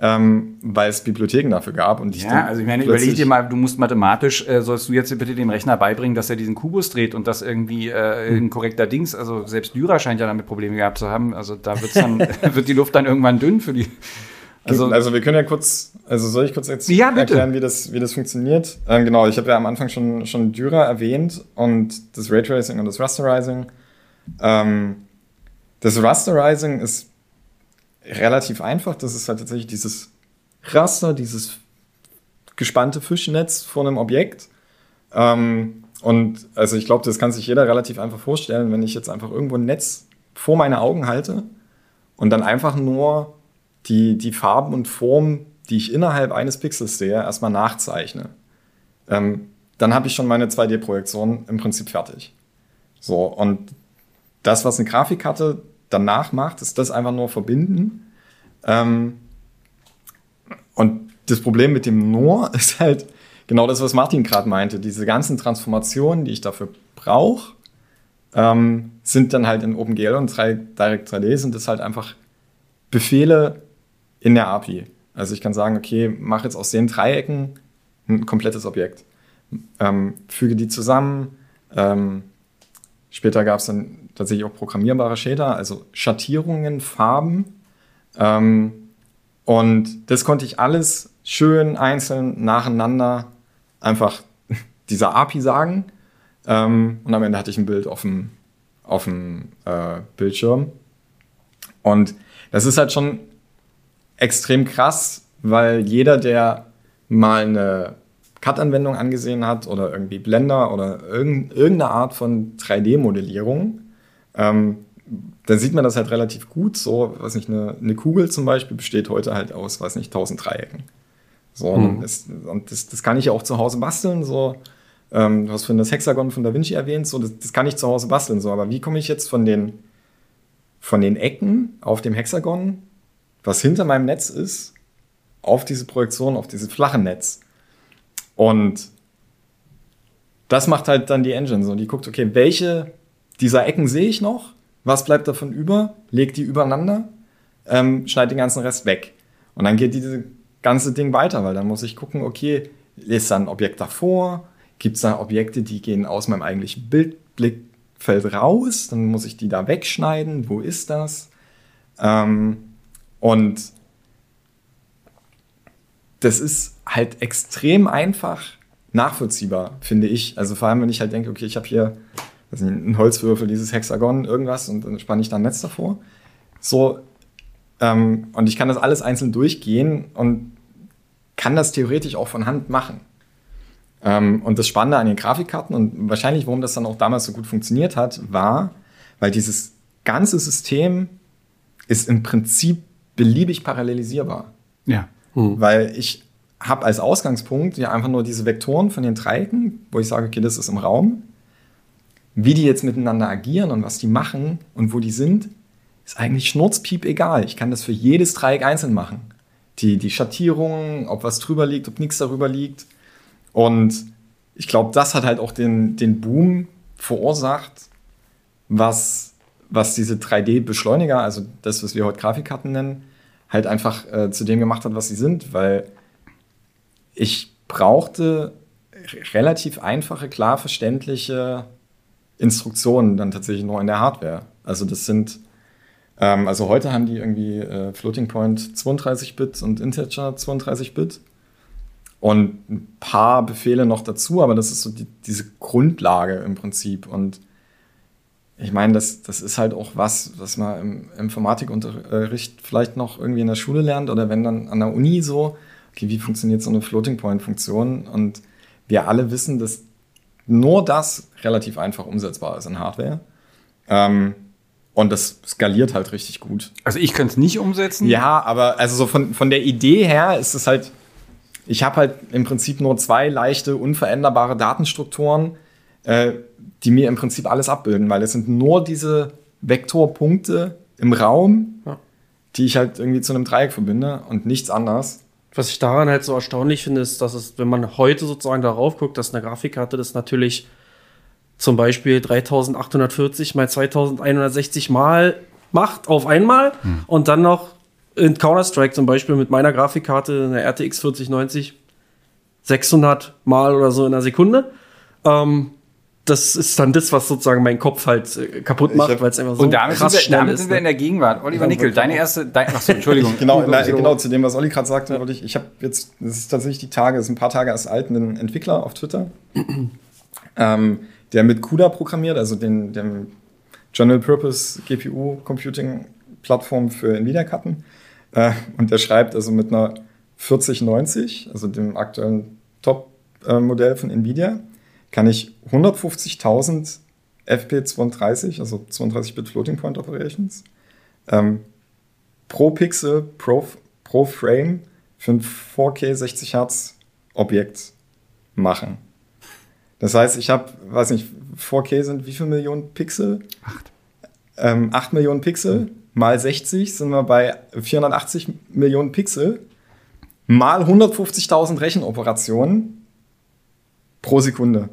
Ähm, weil es Bibliotheken dafür gab. Und ja, also ich meine, überleg dir mal, du musst mathematisch, äh, sollst du jetzt bitte dem Rechner beibringen, dass er diesen Kubus dreht und das irgendwie äh, ein korrekter Dings, also selbst Lyra scheint ja damit Probleme gehabt zu haben, also da wird's dann, wird die Luft dann irgendwann dünn für die also, also wir können ja kurz, also soll ich kurz jetzt ja, erklären, wie das, wie das funktioniert? Ähm, genau, ich habe ja am Anfang schon, schon Dürer erwähnt und das Raytracing und das Rasterizing. Ähm, das Rasterizing ist relativ einfach. Das ist halt tatsächlich dieses Raster, dieses gespannte Fischnetz vor einem Objekt. Ähm, und also ich glaube, das kann sich jeder relativ einfach vorstellen, wenn ich jetzt einfach irgendwo ein Netz vor meine Augen halte und dann einfach nur die, die Farben und Formen, die ich innerhalb eines Pixels sehe, erstmal nachzeichne. Ähm, dann habe ich schon meine 2D-Projektion im Prinzip fertig. So, und das, was eine Grafikkarte danach macht, ist das einfach nur verbinden. Ähm, und das Problem mit dem nur ist halt genau das, was Martin gerade meinte. Diese ganzen Transformationen, die ich dafür brauche, ähm, sind dann halt in OpenGL und 3, Direct 3D sind das halt einfach Befehle in der API. Also ich kann sagen, okay, mach jetzt aus den Dreiecken ein komplettes Objekt. Ähm, füge die zusammen. Ähm, später gab es dann tatsächlich auch programmierbare Shader, also Schattierungen, Farben. Ähm, und das konnte ich alles schön einzeln nacheinander einfach dieser API sagen. Ähm, und am Ende hatte ich ein Bild auf dem, auf dem äh, Bildschirm. Und das ist halt schon extrem krass, weil jeder, der mal eine Cut-Anwendung angesehen hat oder irgendwie Blender oder irgendeine Art von 3D-Modellierung, ähm, dann sieht man das halt relativ gut. So, weiß nicht, eine, eine, Kugel zum Beispiel besteht heute halt aus, weiß nicht, 1000 Dreiecken. So, mhm. und, das, und das, das, kann ich ja auch zu Hause basteln. So, ähm, du hast vorhin das Hexagon von Da Vinci erwähnt, so, das, das kann ich zu Hause basteln. So, aber wie komme ich jetzt von den, von den Ecken auf dem Hexagon, was hinter meinem Netz ist, auf diese Projektion, auf dieses flache Netz? Und das macht halt dann die Engine so. Die guckt, okay, welche dieser Ecken sehe ich noch? Was bleibt davon über? Legt die übereinander, ähm, schneid den ganzen Rest weg. Und dann geht dieses ganze Ding weiter, weil dann muss ich gucken, okay, ist da ein Objekt davor? Gibt es da Objekte, die gehen aus meinem eigentlichen Bildblickfeld raus? Dann muss ich die da wegschneiden. Wo ist das? Ähm, und das ist halt extrem einfach nachvollziehbar, finde ich. Also vor allem, wenn ich halt denke, okay, ich habe hier nicht, ein Holzwürfel, dieses Hexagon, irgendwas und dann spanne ich da ein Netz davor. So, ähm, und ich kann das alles einzeln durchgehen und kann das theoretisch auch von Hand machen. Ähm, und das Spannende an den Grafikkarten und wahrscheinlich, warum das dann auch damals so gut funktioniert hat, war, weil dieses ganze System ist im Prinzip beliebig parallelisierbar. Ja. Hm. Weil ich habe als Ausgangspunkt ja einfach nur diese Vektoren von den Dreiecken, wo ich sage, okay, das ist im Raum. Wie die jetzt miteinander agieren und was die machen und wo die sind, ist eigentlich schnurzpiep egal. Ich kann das für jedes Dreieck einzeln machen. Die, die Schattierungen, ob was drüber liegt, ob nichts darüber liegt. Und ich glaube, das hat halt auch den, den Boom verursacht, was, was diese 3D-Beschleuniger, also das, was wir heute Grafikkarten nennen, halt einfach äh, zu dem gemacht hat, was sie sind, weil ich brauchte relativ einfache, klar verständliche Instruktionen dann tatsächlich nur in der Hardware. Also das sind, ähm, also heute haben die irgendwie äh, Floating Point 32-Bit und Integer 32-Bit und ein paar Befehle noch dazu, aber das ist so die, diese Grundlage im Prinzip und ich meine, das, das ist halt auch was, was man im Informatikunterricht vielleicht noch irgendwie in der Schule lernt oder wenn dann an der Uni so, okay, wie funktioniert so eine Floating Point Funktion und wir alle wissen, dass nur das relativ einfach umsetzbar ist in Hardware. Ähm, und das skaliert halt richtig gut. Also ich könnte es nicht umsetzen? Ja, aber also so von, von der Idee her ist es halt, ich habe halt im Prinzip nur zwei leichte, unveränderbare Datenstrukturen, äh, die mir im Prinzip alles abbilden, weil es sind nur diese Vektorpunkte im Raum, ja. die ich halt irgendwie zu einem Dreieck verbinde und nichts anderes. Was ich daran halt so erstaunlich finde, ist, dass es, wenn man heute sozusagen darauf guckt, dass eine Grafikkarte das natürlich zum Beispiel 3840 mal 2160 mal macht auf einmal hm. und dann noch in Counter-Strike zum Beispiel mit meiner Grafikkarte, eine RTX 4090, 600 mal oder so in einer Sekunde. Ähm, das ist dann das, was sozusagen meinen Kopf halt äh, kaputt macht, weil es einfach so und damit krass sind wir, schnell damit ist. sind wir in der Gegenwart. Oliver Nickel, deine erste, dein, achso, Entschuldigung. genau, na, genau, zu dem, was Olli gerade sagte, wollte ich, ich habe jetzt, das ist tatsächlich die Tage, das ist ein paar Tage erst alt, einen Entwickler auf Twitter, ähm, der mit CUDA programmiert, also den, dem General Purpose GPU Computing Plattform für Nvidia-Karten. Äh, und der schreibt also mit einer 4090, also dem aktuellen Top-Modell von Nvidia, kann ich 150.000 FP32, also 32-Bit Floating Point Operations, ähm, pro Pixel, pro, pro Frame für ein 4K 60 Hertz Objekt machen. Das heißt, ich habe, weiß nicht, 4K sind wie viele Millionen Pixel? Acht. Ähm, 8 Millionen Pixel mal 60 sind wir bei 480 Millionen Pixel mal 150.000 Rechenoperationen pro Sekunde.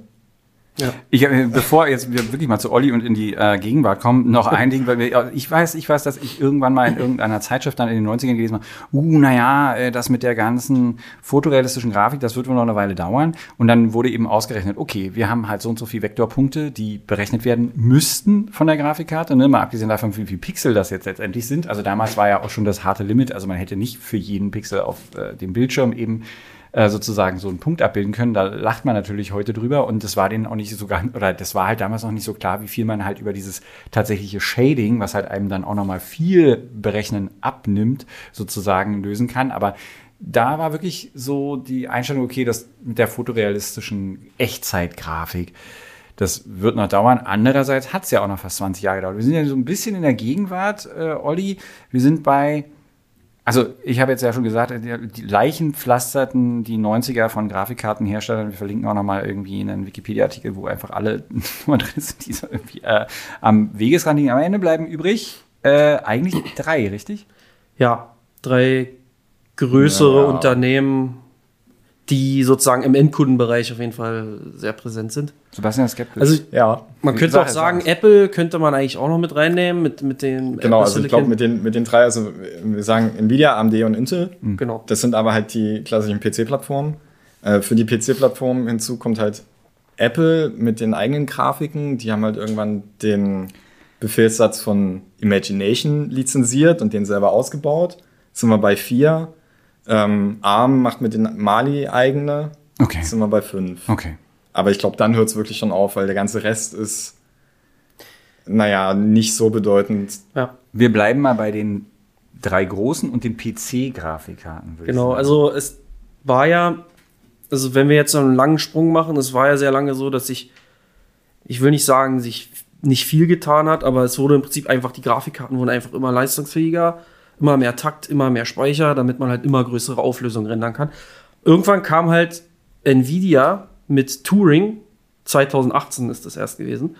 Ja. Ich, äh, bevor jetzt wir wirklich mal zu Olli und in die äh, Gegenwart kommen, noch ein Ding, weil wir, ich weiß, ich weiß, dass ich irgendwann mal in irgendeiner Zeitschrift dann in den 90ern gelesen habe, uh, naja, äh, das mit der ganzen fotorealistischen Grafik, das wird wohl noch eine Weile dauern. Und dann wurde eben ausgerechnet, okay, wir haben halt so und so viele Vektorpunkte, die berechnet werden müssten von der Grafikkarte, ne? mal abgesehen davon, wie viele Pixel das jetzt letztendlich sind. Also damals war ja auch schon das harte Limit, also man hätte nicht für jeden Pixel auf äh, dem Bildschirm eben äh, sozusagen so einen Punkt abbilden können. Da lacht man natürlich heute drüber und das war denen auch nicht so ganz, oder das war halt damals noch nicht so klar, wie viel man halt über dieses tatsächliche Shading, was halt einem dann auch nochmal viel Berechnen abnimmt, sozusagen lösen kann. Aber da war wirklich so die Einstellung, okay, das mit der fotorealistischen Echtzeitgrafik, das wird noch dauern. Andererseits hat es ja auch noch fast 20 Jahre gedauert. Wir sind ja so ein bisschen in der Gegenwart, äh, Olli. Wir sind bei also ich habe jetzt ja schon gesagt, die Leichen pflasterten die 90er von Grafikkartenherstellern. Wir verlinken auch nochmal irgendwie einen Wikipedia-Artikel, wo einfach alle Nummern drin sind, die so irgendwie äh, am Wegesrand liegen. Am Ende bleiben übrig äh, eigentlich drei, richtig? Ja, drei größere ja. Unternehmen, die sozusagen im Endkundenbereich auf jeden Fall sehr präsent sind. Sebastian ist skeptisch. Also, ja. Man könnte auch sagen, Apple könnte man eigentlich auch noch mit reinnehmen, mit, mit den. Genau, Apple also ich glaube, mit den, mit den drei, also wir sagen Nvidia, AMD und Intel. Mhm. Genau. Das sind aber halt die klassischen PC-Plattformen. Äh, für die PC-Plattformen hinzu kommt halt Apple mit den eigenen Grafiken. Die haben halt irgendwann den Befehlssatz von Imagination lizenziert und den selber ausgebaut. Jetzt sind wir bei vier. Ähm, ARM macht mit den Mali eigene. Okay. Jetzt sind wir bei fünf. Okay. Aber ich glaube, dann hört es wirklich schon auf, weil der ganze Rest ist, naja, nicht so bedeutend. Ja. Wir bleiben mal bei den drei großen und den PC-Grafikkarten. Genau, also es war ja, also wenn wir jetzt so einen langen Sprung machen, es war ja sehr lange so, dass sich, ich will nicht sagen, sich nicht viel getan hat, aber es wurde im Prinzip einfach, die Grafikkarten wurden einfach immer leistungsfähiger, immer mehr Takt, immer mehr Speicher, damit man halt immer größere Auflösungen rendern kann. Irgendwann kam halt Nvidia mit Turing, 2018 ist das erst gewesen,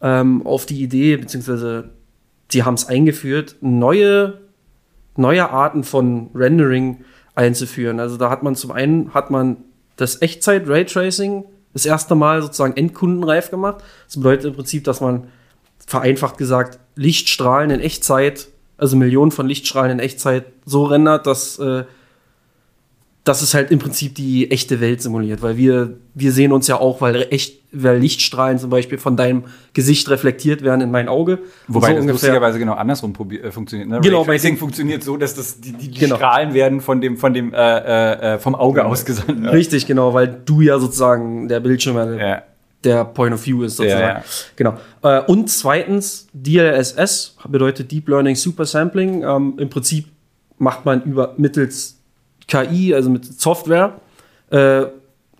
ähm, auf die Idee, beziehungsweise sie haben es eingeführt, neue, neue Arten von Rendering einzuführen. Also da hat man zum einen hat man das Echtzeit-Raytracing das erste Mal sozusagen endkundenreif gemacht. Das bedeutet im Prinzip, dass man vereinfacht gesagt Lichtstrahlen in Echtzeit, also Millionen von Lichtstrahlen in Echtzeit so rendert, dass äh, dass es halt im Prinzip die echte Welt simuliert, weil wir, wir sehen uns ja auch, weil echt, weil Lichtstrahlen zum Beispiel von deinem Gesicht reflektiert werden in mein Auge. Wobei so das ungefähr, lustigerweise genau andersrum äh, funktioniert. Ne? Genau, Raytracing funktioniert so, dass das, die, die, die genau. Strahlen werden von dem, von dem, äh, äh, äh vom Auge genau. ausgesandt. Ne? Richtig, genau, weil du ja sozusagen der Bildschirm, ja. Der Point of View ist sozusagen. Ja, ja. Genau. Äh, und zweitens, DLSS bedeutet Deep Learning Super Sampling. Ähm, Im Prinzip macht man über mittels KI, also mit Software, äh,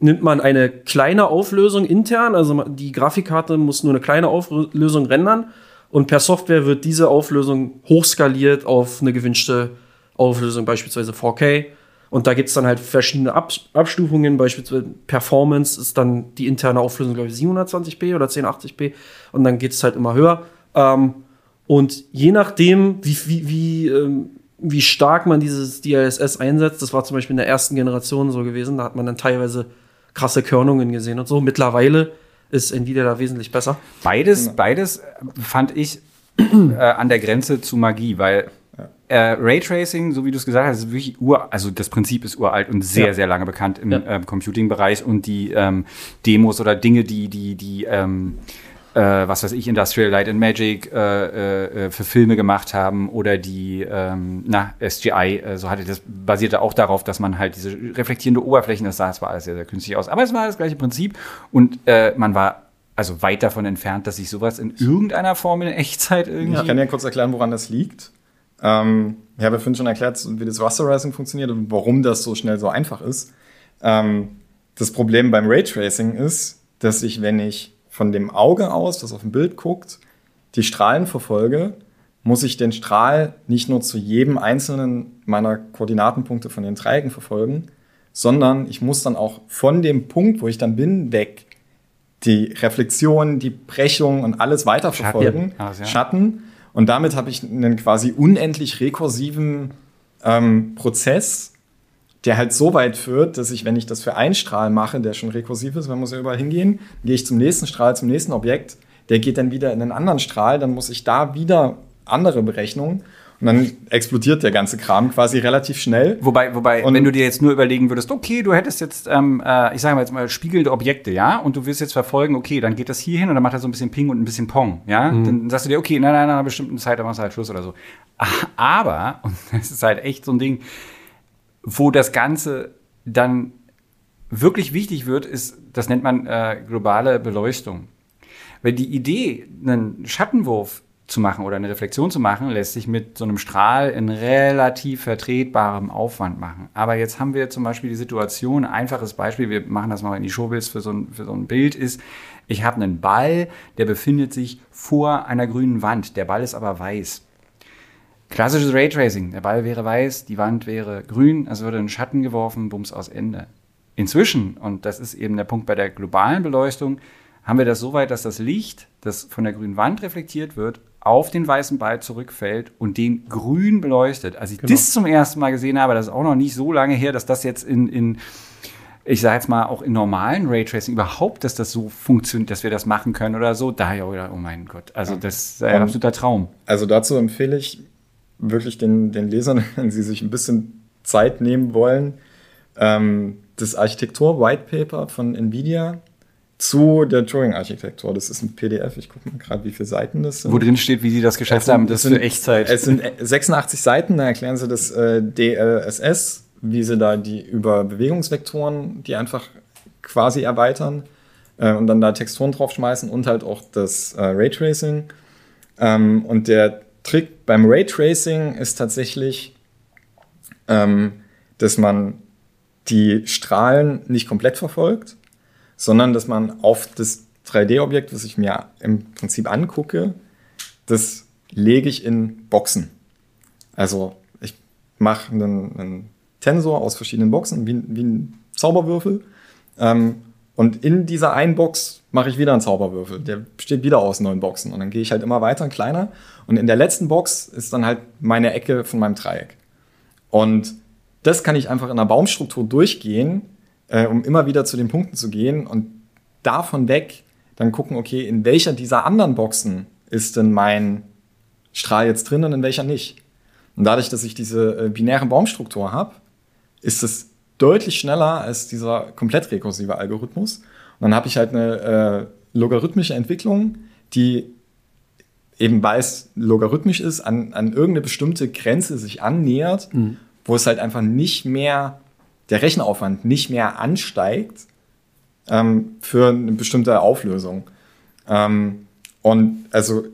nimmt man eine kleine Auflösung intern, also die Grafikkarte muss nur eine kleine Auflösung rendern und per Software wird diese Auflösung hochskaliert auf eine gewünschte Auflösung, beispielsweise 4K. Und da gibt es dann halt verschiedene Ab Abstufungen, beispielsweise Performance ist dann die interne Auflösung, glaube ich, 720p oder 1080p und dann geht es halt immer höher. Ähm, und je nachdem, wie, wie, wie ähm, wie stark man dieses DLSS einsetzt. Das war zum Beispiel in der ersten Generation so gewesen. Da hat man dann teilweise krasse Körnungen gesehen und so. Mittlerweile ist Nvidia da wesentlich besser. Beides, beides fand ich äh, an der Grenze zu Magie, weil äh, Raytracing, so wie du es gesagt hast, ist wirklich ur, also das Prinzip ist uralt und sehr, ja. sehr lange bekannt im ja. ähm, Computing-Bereich und die ähm, Demos oder Dinge, die, die, die ähm, äh, was weiß ich, Industrial Light and Magic äh, äh, für Filme gemacht haben oder die, ähm, na, SGI, äh, so hatte das, basierte auch darauf, dass man halt diese reflektierende Oberflächen, das sah zwar alles sehr, sehr künstlich aus, aber es war das gleiche Prinzip und äh, man war also weit davon entfernt, dass sich sowas in irgendeiner Form in Echtzeit irgendwie. Ich kann ja kurz erklären, woran das liegt. Ähm, ich habe ja vorhin schon erklärt, wie das Rasterizing funktioniert und warum das so schnell so einfach ist. Ähm, das Problem beim Raytracing ist, dass ich, wenn ich von dem Auge aus, das auf dem Bild guckt, die Strahlen verfolge, muss ich den Strahl nicht nur zu jedem einzelnen meiner Koordinatenpunkte von den Dreiecken verfolgen, sondern ich muss dann auch von dem Punkt, wo ich dann bin, weg die Reflexion, die Brechung und alles weiterverfolgen, Schatten. Also, ja. Schatten. Und damit habe ich einen quasi unendlich rekursiven ähm, Prozess, der halt so weit führt, dass ich, wenn ich das für einen Strahl mache, der schon rekursiv ist, man muss ja überall hingehen, gehe ich zum nächsten Strahl, zum nächsten Objekt, der geht dann wieder in einen anderen Strahl, dann muss ich da wieder andere Berechnungen. Und dann explodiert der ganze Kram quasi relativ schnell. Wobei, wobei, und wenn du dir jetzt nur überlegen würdest, okay, du hättest jetzt, ähm, äh, ich sage mal jetzt mal spiegelnde Objekte, ja, und du willst jetzt verfolgen, okay, dann geht das hier hin und dann macht er so ein bisschen Ping und ein bisschen Pong, ja, mhm. dann sagst du dir, okay, nein, nein, nach einer bestimmten Zeit, dann machst du halt Schluss oder so. Aber, und das ist halt echt so ein Ding, wo das Ganze dann wirklich wichtig wird, ist, das nennt man äh, globale Beleuchtung. Weil die Idee, einen Schattenwurf zu machen oder eine Reflexion zu machen, lässt sich mit so einem Strahl in relativ vertretbarem Aufwand machen. Aber jetzt haben wir zum Beispiel die Situation, ein einfaches Beispiel, wir machen das mal in die Showbilds für so ein, für so ein Bild ist, ich habe einen Ball, der befindet sich vor einer grünen Wand. Der Ball ist aber weiß. Klassisches Raytracing. Der Ball wäre weiß, die Wand wäre grün, also würde ein Schatten geworfen, bums aus Ende. Inzwischen, und das ist eben der Punkt bei der globalen Beleuchtung, haben wir das so weit, dass das Licht, das von der grünen Wand reflektiert wird, auf den weißen Ball zurückfällt und den grün beleuchtet. Als ich genau. das zum ersten Mal gesehen habe, das ist auch noch nicht so lange her, dass das jetzt in, in ich sage jetzt mal, auch in normalen Raytracing überhaupt, dass das so funktioniert, dass wir das machen können oder so, da ja, oh mein Gott, also das ist ein absoluter Traum. Also dazu empfehle ich wirklich den, den Lesern, wenn sie sich ein bisschen Zeit nehmen wollen, ähm, das Architektur White Paper von NVIDIA zu der Turing-Architektur. Das ist ein PDF. Ich gucke mal gerade, wie viele Seiten das sind. Wo drin steht, wie sie das geschafft sind, haben. Das ist Echtzeit. Es sind 86 Seiten. Da erklären sie das äh, DLSS, wie sie da die über Bewegungsvektoren, die einfach quasi erweitern äh, und dann da Texturen draufschmeißen und halt auch das äh, Raytracing. Ähm, und der Trick beim Raytracing ist tatsächlich, ähm, dass man die Strahlen nicht komplett verfolgt, sondern dass man auf das 3D-Objekt, was ich mir im Prinzip angucke, das lege ich in Boxen. Also ich mache einen, einen Tensor aus verschiedenen Boxen, wie, wie ein Zauberwürfel. Ähm, und in dieser einen Box mache ich wieder einen Zauberwürfel. Der besteht wieder aus neun Boxen. Und dann gehe ich halt immer weiter, kleiner. Und in der letzten Box ist dann halt meine Ecke von meinem Dreieck. Und das kann ich einfach in einer Baumstruktur durchgehen äh, um immer wieder zu den Punkten zu gehen und davon weg dann gucken, okay, in welcher dieser anderen Boxen ist denn mein Strahl jetzt drin und in welcher nicht. Und dadurch, dass ich diese äh, binäre Baumstruktur habe, ist es deutlich schneller als dieser komplett rekursive Algorithmus. Und dann habe ich halt eine äh, logarithmische Entwicklung, die eben weil es logarithmisch ist, an, an irgendeine bestimmte Grenze sich annähert, mhm. wo es halt einfach nicht mehr der Rechenaufwand nicht mehr ansteigt ähm, für eine bestimmte Auflösung. Ähm, und also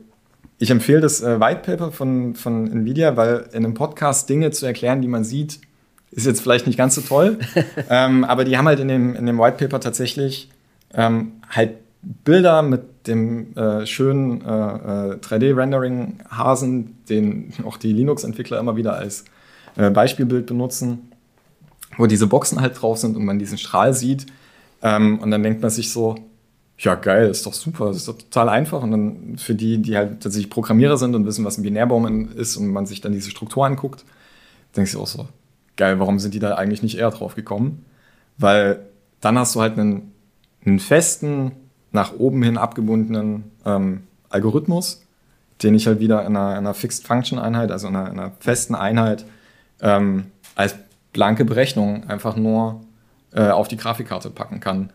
ich empfehle das äh, White Paper von, von Nvidia, weil in einem Podcast Dinge zu erklären, die man sieht, ist jetzt vielleicht nicht ganz so toll. ähm, aber die haben halt in dem, in dem White Paper tatsächlich ähm, halt Bilder mit dem äh, schönen äh, 3D-Rendering-Hasen, äh, den auch die Linux-Entwickler immer wieder als äh, Beispielbild benutzen wo diese Boxen halt drauf sind und man diesen Strahl sieht. Ähm, und dann denkt man sich so, ja geil, ist doch super, ist doch total einfach. Und dann für die, die halt tatsächlich Programmierer sind und wissen, was ein Binärbaum ist und man sich dann diese Struktur anguckt, denkst du auch so, geil, warum sind die da eigentlich nicht eher drauf gekommen? Weil dann hast du halt einen, einen festen, nach oben hin abgebundenen ähm, Algorithmus, den ich halt wieder in einer, einer Fixed Function Einheit, also in einer, in einer festen Einheit ähm, als blanke Berechnung einfach nur äh, auf die Grafikkarte packen kann.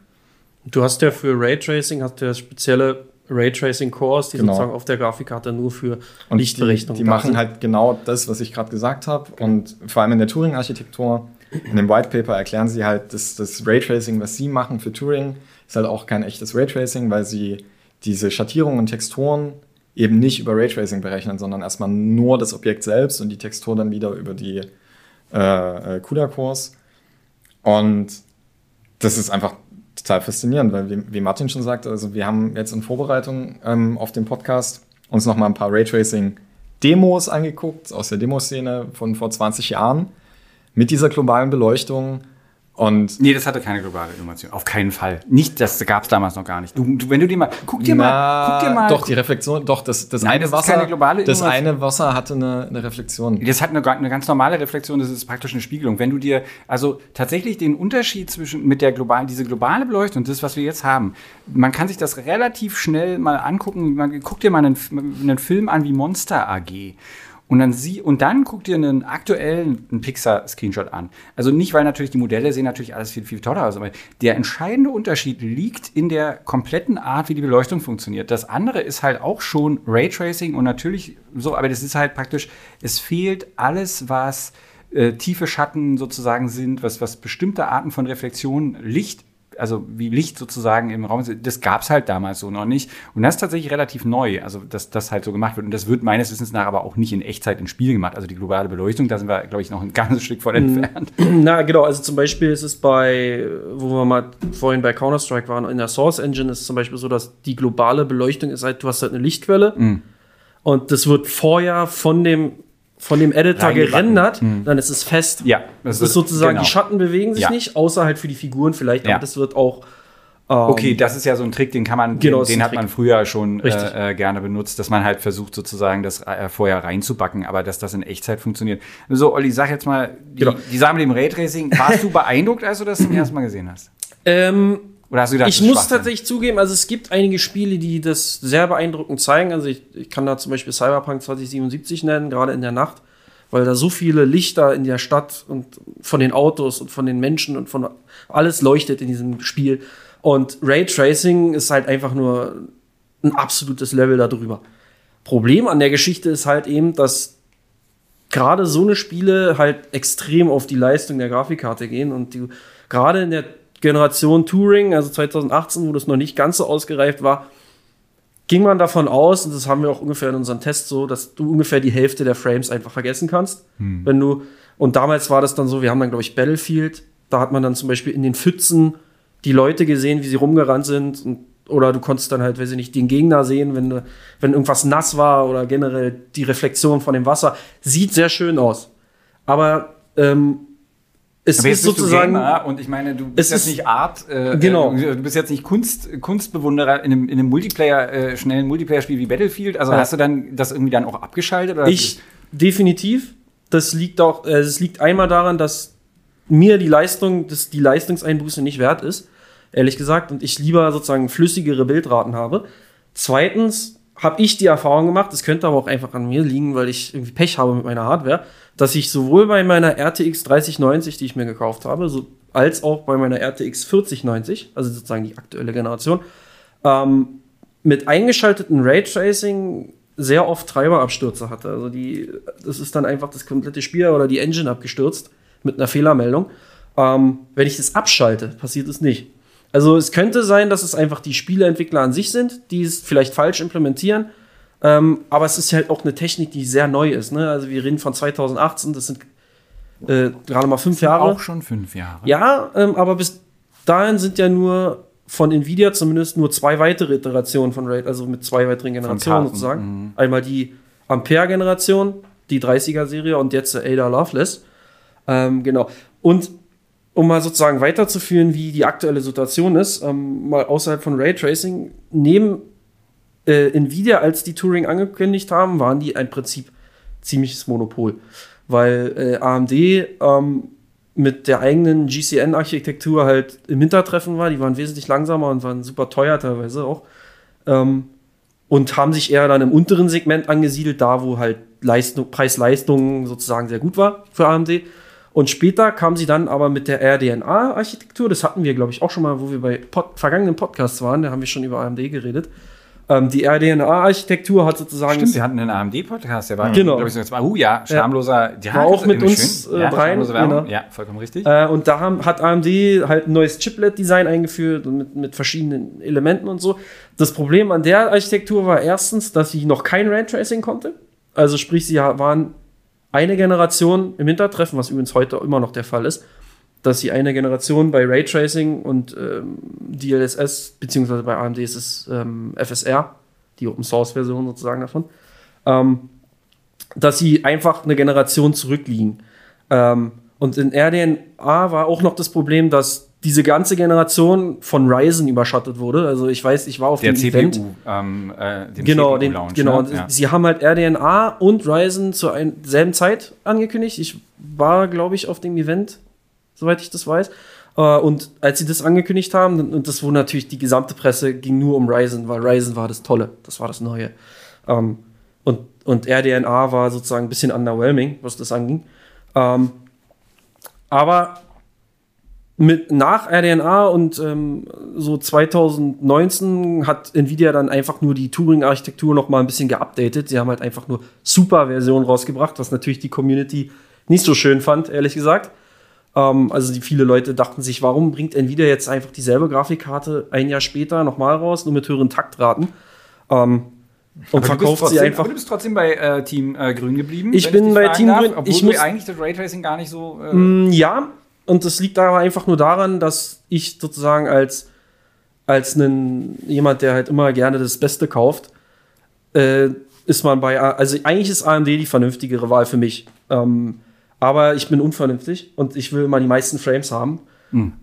Du hast ja für Raytracing, hast du ja spezielle Raytracing-Cores, die genau. sozusagen auf der Grafikkarte nur für und Lichtberechnung Die, die machen halt genau das, was ich gerade gesagt habe. Genau. Und vor allem in der Turing-Architektur, in dem White Paper erklären sie halt, dass das Raytracing, was sie machen für Turing, ist halt auch kein echtes Raytracing, weil sie diese Schattierungen und Texturen eben nicht über Raytracing berechnen, sondern erstmal nur das Objekt selbst und die Textur dann wieder über die äh, äh CUDA-Cores. Und das ist einfach total faszinierend, weil wie, wie, Martin schon sagt, also wir haben jetzt in Vorbereitung ähm, auf den Podcast uns noch mal ein paar Raytracing-Demos angeguckt aus der Demoszene von vor 20 Jahren mit dieser globalen Beleuchtung und nee, das hatte keine globale Innovation. Auf keinen Fall. Nicht, das gab es damals noch gar nicht. Du, du, wenn du dir mal, guck dir mal, guck dir mal. Doch, die Reflexion, doch, das, das Nein, eine das Wasser. das eine Wasser hatte eine, eine Reflexion. Das hat eine, eine, ganz normale Reflexion, das ist praktisch eine Spiegelung. Wenn du dir, also tatsächlich den Unterschied zwischen, mit der globalen, diese globale Beleuchtung und das, was wir jetzt haben, man kann sich das relativ schnell mal angucken. Man, guck dir mal einen, einen Film an wie Monster AG. Und dann sie und dann guck dir einen aktuellen Pixar-Screenshot an. Also nicht, weil natürlich die Modelle sehen natürlich alles viel, viel toller aus, aber der entscheidende Unterschied liegt in der kompletten Art, wie die Beleuchtung funktioniert. Das andere ist halt auch schon Raytracing und natürlich so, aber das ist halt praktisch, es fehlt alles, was äh, tiefe Schatten sozusagen sind, was, was bestimmte Arten von Reflexion, Licht also wie Licht sozusagen im Raum ist, das gab es halt damals so noch nicht. Und das ist tatsächlich relativ neu, also dass das halt so gemacht wird. Und das wird meines Wissens nach aber auch nicht in Echtzeit im Spiel gemacht. Also die globale Beleuchtung, da sind wir, glaube ich, noch ein ganzes Stück von mhm. entfernt. Na, genau, also zum Beispiel ist es bei, wo wir mal vorhin bei Counter-Strike waren, in der Source Engine ist es zum Beispiel so, dass die globale Beleuchtung ist halt, du hast halt eine Lichtquelle. Mhm. Und das wird vorher von dem von dem Editor gerendert, hm. dann ist es fest. Ja, das, das ist sozusagen, genau. die Schatten bewegen sich ja. nicht, außer halt für die Figuren vielleicht, ja. aber das wird auch. Ähm, okay, das ist ja so ein Trick, den kann man, genau, den, den hat man früher schon äh, äh, gerne benutzt, dass man halt versucht, sozusagen das äh, vorher reinzubacken, aber dass das in Echtzeit funktioniert. So, Olli, sag jetzt mal, die, genau. die Sache mit dem Raytracing, warst du beeindruckt, als du das zum ersten Mal gesehen hast? Ähm, oder hast du gedacht, ich muss tatsächlich zugeben, also es gibt einige Spiele, die das sehr beeindruckend zeigen. Also ich, ich kann da zum Beispiel Cyberpunk 2077 nennen, gerade in der Nacht weil da so viele Lichter in der Stadt und von den Autos und von den Menschen und von alles leuchtet in diesem Spiel. Und Raytracing ist halt einfach nur ein absolutes Level darüber. Problem an der Geschichte ist halt eben, dass gerade so eine Spiele halt extrem auf die Leistung der Grafikkarte gehen und die gerade in der Generation Touring, also 2018, wo das noch nicht ganz so ausgereift war, ging man davon aus, und das haben wir auch ungefähr in unseren Tests so, dass du ungefähr die Hälfte der Frames einfach vergessen kannst. Hm. Wenn du, und damals war das dann so, wir haben dann, glaube ich, Battlefield, da hat man dann zum Beispiel in den Pfützen die Leute gesehen, wie sie rumgerannt sind und oder du konntest dann halt, weiß ich nicht, den Gegner sehen, wenn, wenn irgendwas nass war oder generell die Reflexion von dem Wasser. Sieht sehr schön aus. Aber ähm, es ist sozusagen und ich meine, du bist jetzt nicht Art, äh, genau. du bist jetzt nicht Kunst, Kunstbewunderer in einem, in einem Multiplayer, äh, schnellen Multiplayer-Spiel wie Battlefield. Also ja. hast du dann das irgendwie dann auch abgeschaltet? Oder ich definitiv. Das liegt auch, äh, es liegt einmal daran, dass mir die Leistung, dass die Leistungseinbuße nicht wert ist, ehrlich gesagt, und ich lieber sozusagen flüssigere Bildraten habe. Zweitens habe ich die Erfahrung gemacht, das könnte aber auch einfach an mir liegen, weil ich irgendwie Pech habe mit meiner Hardware dass ich sowohl bei meiner RTX 3090, die ich mir gekauft habe, so, als auch bei meiner RTX 4090, also sozusagen die aktuelle Generation, ähm, mit eingeschalteten Raytracing sehr oft Treiberabstürze hatte. Also die, das ist dann einfach das komplette Spiel oder die Engine abgestürzt mit einer Fehlermeldung. Ähm, wenn ich das abschalte, passiert es nicht. Also es könnte sein, dass es einfach die Spieleentwickler an sich sind, die es vielleicht falsch implementieren ähm, aber es ist halt auch eine Technik, die sehr neu ist. Ne? Also wir reden von 2018, das sind äh, gerade mal fünf Jahre. Auch schon fünf Jahre. Ja, ähm, aber bis dahin sind ja nur von Nvidia zumindest nur zwei weitere Iterationen von RAID, also mit zwei weiteren Generationen sozusagen. Mhm. Einmal die Ampere-Generation, die 30er-Serie und jetzt Ada Loveless. Ähm, genau. Und um mal sozusagen weiterzuführen, wie die aktuelle Situation ist, ähm, mal außerhalb von Raytracing, neben äh, Nvidia, als die Turing angekündigt haben, waren die ein Prinzip ziemliches Monopol. Weil äh, AMD ähm, mit der eigenen GCN-Architektur halt im Hintertreffen war. Die waren wesentlich langsamer und waren super teuer teilweise auch. Ähm, und haben sich eher dann im unteren Segment angesiedelt, da wo halt Leistung, Preis-Leistung sozusagen sehr gut war für AMD. Und später kam sie dann aber mit der RDNA-Architektur, das hatten wir, glaube ich, auch schon mal, wo wir bei Pod vergangenen Podcasts waren, da haben wir schon über AMD geredet, Ähm, die RDNA-Architektur hat sozusagen. Stimmt, wir hatten einen AMD-Podcast, der war, Genau. glaube ich, so jetzt mal, uh, ja, schamloser, ja, War auch mit uns, schön. äh, ja, Werbung. genau. Ja, vollkommen richtig. Äh, und da haben, hat AMD halt ein neues Chiplet-Design eingeführt und mit, mit verschiedenen Elementen und so. Das Problem an der Architektur war erstens, dass sie noch kein Raytracing konnte. Also sprich, sie waren eine Generation im Hintertreffen, was übrigens heute immer noch der Fall ist, dass sie eine Generation bei Raytracing und ähm, DLSS, beziehungsweise bei AMD ist es ähm, FSR, die Open-Source-Version sozusagen davon, ähm, dass sie einfach eine Generation zurückliegen. Ähm, und in RDNA war auch noch das Problem, dass diese ganze Generation von Ryzen überschattet wurde. Also ich weiß, ich war auf der dem CPU, Event. ähm, äh, dem Genau, CPU-Launch, genau. Ne? Ja. Sie haben halt RDNA und Ryzen zur ein, selben Zeit angekündigt. Ich war, glaube ich, auf dem Event, soweit ich das weiß. Äh, und als sie das angekündigt haben, und das wo natürlich die gesamte Presse ging nur um Ryzen, weil Ryzen war das Tolle, das war das Neue. Ähm, und, und RDNA war sozusagen ein bisschen underwhelming, was das anging. Ähm, aber mit, nach RDNA und ähm, so 2019 hat Nvidia dann einfach nur die Turing-Architektur noch mal ein bisschen geupdatet. Sie haben halt einfach nur Super-Versionen rausgebracht, was natürlich die Community nicht so schön fand, ehrlich gesagt. Ähm, also die viele Leute dachten sich, warum bringt Nvidia jetzt einfach dieselbe Grafikkarte ein Jahr später nochmal raus, nur mit höheren Taktraten? Ähm, und Aber verkauft trotzdem, sie einfach. Aber du bist trotzdem bei äh, Team äh, Grün geblieben. Ich bin bei dich Team fragen Grün. Obwohl Ich muss- eigentlich das Raytracing gar nicht so. Äh, Mm, Ja, und das liegt aber einfach nur daran, dass ich sozusagen als, als einen, jemand, der halt immer gerne das Beste kauft, äh, ist man bei, also eigentlich ist AMD die vernünftigere Wahl für mich. Ähm, aber ich bin unvernünftig und ich will immer die meisten Frames haben.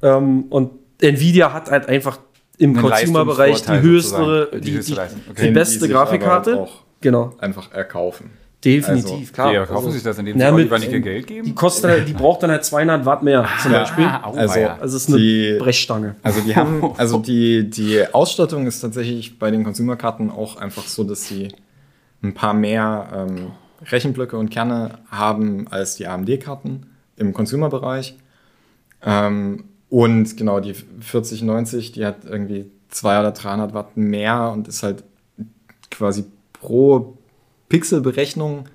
Ähm, und Nvidia hat halt einfach im Consumer-Bereich die höchste, die, die, Okay. Beste die sich Grafikkarte. aber auch Genau, einfach erkaufen. Definitiv, Also, klar. die kaufen Also, sich das, indem sie mit- Oliver Geld geben. die kostet, halt- die braucht dann halt 200 Watt mehr zum Beispiel. Ah, au, Also-. Also es ist eine Die- Brechstange. Also die haben, also die, die Ausstattung ist tatsächlich bei den Consumer-Karten auch einfach so, dass sie ein paar mehr ähm, Rechenblöcke und Kerne haben als die AMD-Karten im Consumer-Bereich. Ähm, und genau, die 4090, die hat irgendwie 200 oder 300 Watt mehr und ist halt quasi pro Pixelberechnung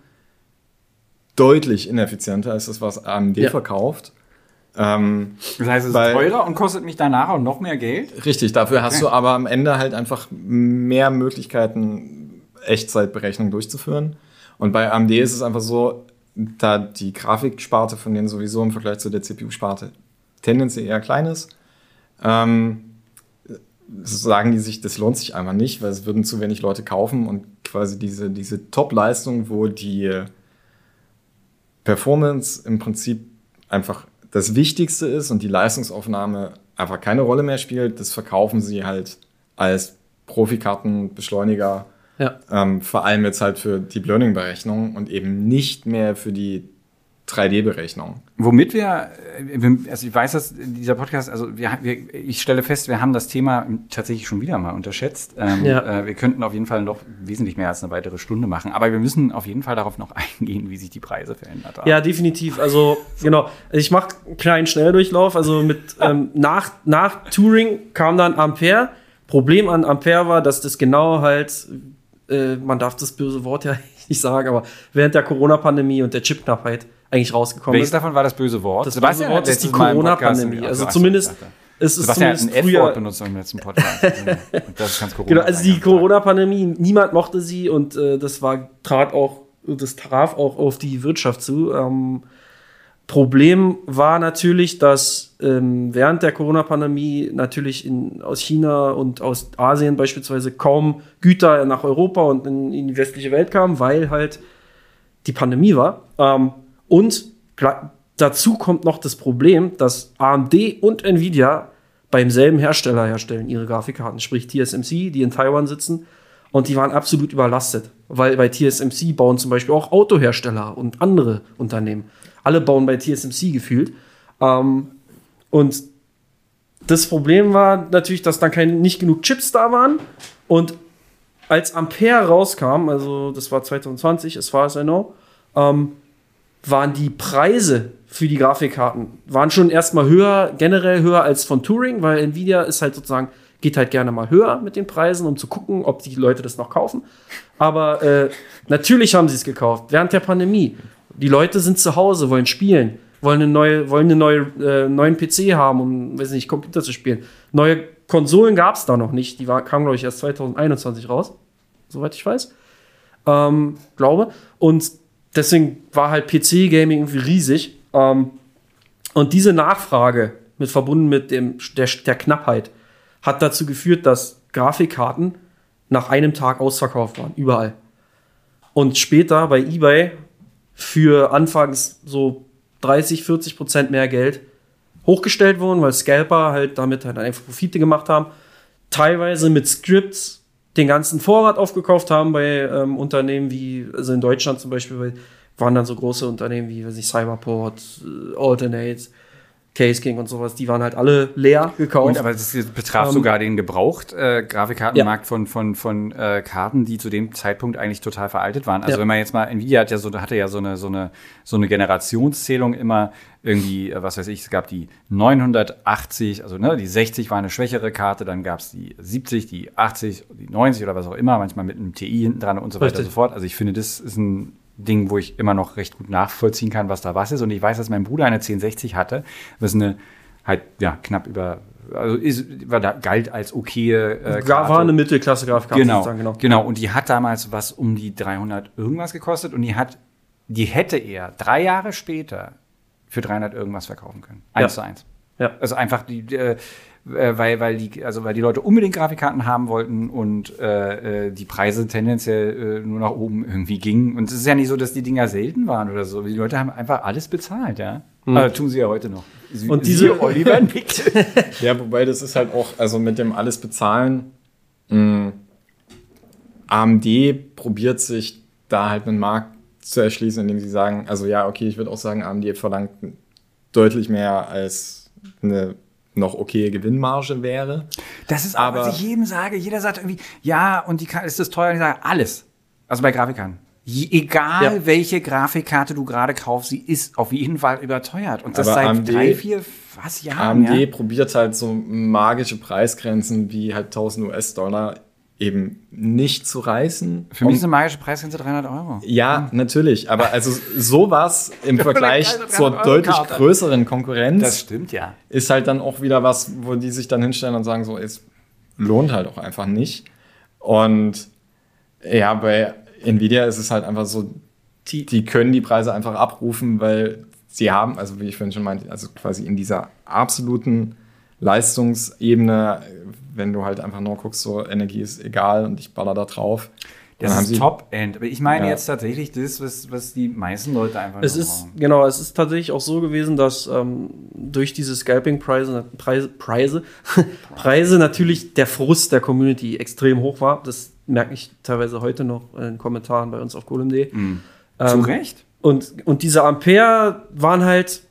deutlich ineffizienter als das, was AMD Ja. verkauft. Ähm, Das heißt, es ist Weil- teurer und kostet mich danach auch noch mehr Geld. Richtig, dafür hast Okay. du aber am Ende halt einfach mehr Möglichkeiten, Echtzeitberechnung durchzuführen. Und bei AMD ist es einfach so, da die Grafiksparte von denen sowieso im Vergleich zu der CPU-Sparte tendenziell eher klein ist, ähm, sagen die sich, das lohnt sich einfach nicht, weil es würden zu wenig Leute kaufen und quasi diese, diese Top-Leistung, wo die Performance im Prinzip einfach das Wichtigste ist und die Leistungsaufnahme einfach keine Rolle mehr spielt, das verkaufen sie halt als Profikartenbeschleuniger, Ja. ähm, vor allem jetzt halt für Deep Learning-Berechnung und eben nicht mehr für die 3D-Berechnung. Womit wir, äh, wir, also ich weiß, dass dieser Podcast, also wir, wir, ich stelle fest, wir haben das Thema tatsächlich schon wieder mal unterschätzt. Ähm, Ja. äh, wir könnten auf jeden Fall noch wesentlich mehr als eine weitere Stunde machen, aber wir müssen auf jeden Fall darauf noch eingehen, wie sich die Preise verändert haben. Ja, definitiv. Also, genau. Ich mache einen kleinen Schnelldurchlauf. Also mit ähm, nach, nach Turing kam dann Ampere. Problem an Ampere war, dass das genau halt, äh, man darf das böse Wort ja nicht sagen, aber während der Corona-Pandemie und der Chipknappheit eigentlich rausgekommen Welches ist. davon war das böse Wort? Das böse Wort ist die Corona-Pandemie. Also zumindest. Es ist Sebastian hat zumindest ein F-Wort früher, benutzt im letzten Podcast. Das ist ganz Corona. Genau, also die Corona-Pandemie, niemand mochte sie und äh, das war trat auch, das traf auch auf die Wirtschaft zu. Ähm, Problem war natürlich, dass ähm, während der Corona-Pandemie natürlich in, aus China und aus Asien beispielsweise kaum Güter nach Europa und in, in die westliche Welt kamen, weil halt die Pandemie war. Ähm, und dazu kommt noch das Problem, dass AMD und Nvidia beim selben Hersteller herstellen ihre Grafikkarten, sprich TSMC, die in Taiwan sitzen. Und die waren absolut überlastet, weil bei TSMC bauen zum Beispiel auch Autohersteller und andere Unternehmen. Alle bauen bei TSMC gefühlt. Ähm, und das Problem war natürlich, dass dann kein, nicht genug Chips da waren. Und als Ampere rauskam, also das war 2020, as far as I know, ähm, waren die Preise für die Grafikkarten waren schon erstmal höher, generell höher als von Turing, weil Nvidia ist halt sozusagen geht halt gerne mal höher mit den Preisen, um zu gucken, ob die Leute das noch kaufen. Aber äh, natürlich haben sie es gekauft während der Pandemie. Die Leute sind zu Hause, wollen spielen, wollen eine neue, wollen eine neue, äh, neuen PC haben, um, weiß nicht, Computer zu spielen. Neue Konsolen gab es da noch nicht. Die war, kamen, glaube ich, erst 2021 raus, soweit ich weiß. Ähm, glaube. Und deswegen war halt PC-Gaming irgendwie riesig. Ähm, und diese Nachfrage mit verbunden mit dem, der, der Knappheit hat dazu geführt, dass Grafikkarten nach einem Tag ausverkauft waren, überall. Und später bei eBay für anfangs so 30, 40 Prozent mehr Geld hochgestellt wurden, weil Scalper halt damit halt einfach Profite gemacht haben. Teilweise mit Scripts den ganzen Vorrat aufgekauft haben bei ähm, Unternehmen wie, also in Deutschland zum Beispiel, waren dann so große Unternehmen wie, weiß ich, Cyberport, äh, Alternate, Case King und sowas, die waren halt alle leer gekauft. Und, aber das betraf ähm, sogar den gebraucht äh, Grafikkartenmarkt ja. von von von äh, Karten, die zu dem Zeitpunkt eigentlich total veraltet waren. Also ja. wenn man jetzt mal Nvidia hat ja so hatte ja so eine so eine so eine Generationszählung immer irgendwie äh, was weiß ich, es gab die 980, also ne, die 60 war eine schwächere Karte, dann gab es die 70, die 80, die 90 oder was auch immer, manchmal mit einem TI hinten dran und so weiter und so fort. Also ich finde, das ist ein Ding, wo ich immer noch recht gut nachvollziehen kann, was da was ist. Und ich weiß, dass mein Bruder eine 1060 hatte, was eine halt ja knapp über also ist, war da, galt als okay. Äh, war eine Mittelklasse Grafikkarte. Genau, genau, genau. Und die hat damals was um die 300 irgendwas gekostet und die hat, die hätte er drei Jahre später für 300 irgendwas verkaufen können. Eins ja. zu eins. Ja. Also einfach die, äh, äh, weil, weil, die, also weil die Leute unbedingt Grafikkarten haben wollten und äh, äh, die Preise tendenziell äh, nur nach oben irgendwie gingen. Und es ist ja nicht so, dass die Dinger selten waren oder so. Die Leute haben einfach alles bezahlt, ja. Mhm. Also tun sie ja heute noch. Sie, und diese Oliver nickt. ja, wobei das ist halt auch, also mit dem alles bezahlen, mh, AMD probiert sich da halt einen Markt zu erschließen, indem sie sagen, also ja, okay, ich würde auch sagen, AMD verlangt deutlich mehr als eine noch okay Gewinnmarge wäre. Das ist aber, was ich jedem sage. Jeder sagt irgendwie, ja, und die ist das teuer? Und ich sage, alles. Also bei Grafikern. egal ja. welche Grafikkarte du gerade kaufst, sie ist auf jeden Fall überteuert. Und das aber seit AMD, drei, vier, was Jahren. AMD ja? probiert halt so magische Preisgrenzen wie halt 1000 US-Dollar eben nicht zu reißen. Für mich ist eine magische Preisgrenze 300 Euro. Ja, hm. natürlich. Aber also sowas im Vergleich zur deutlich größeren Konkurrenz. Das stimmt, ja. Ist halt dann auch wieder was, wo die sich dann hinstellen und sagen so, es lohnt halt auch einfach nicht. Und ja, bei Nvidia ist es halt einfach so, die, die können die Preise einfach abrufen, weil sie haben, also wie ich vorhin schon meinte, also quasi in dieser absoluten Leistungsebene wenn du halt einfach nur guckst, so Energie ist egal und ich baller da drauf. Das ist Top-End. Aber ich meine ja. jetzt tatsächlich das, was, was die meisten Leute einfach es ist, brauchen. Genau, es ist tatsächlich auch so gewesen, dass ähm, durch diese Scalping-Preise Preise, Preise, Preise natürlich der Frust der Community extrem hoch war. Das merke ich teilweise heute noch in den Kommentaren bei uns auf Column.de. Mhm. Ähm, Zu Recht. Und, und diese Ampere waren halt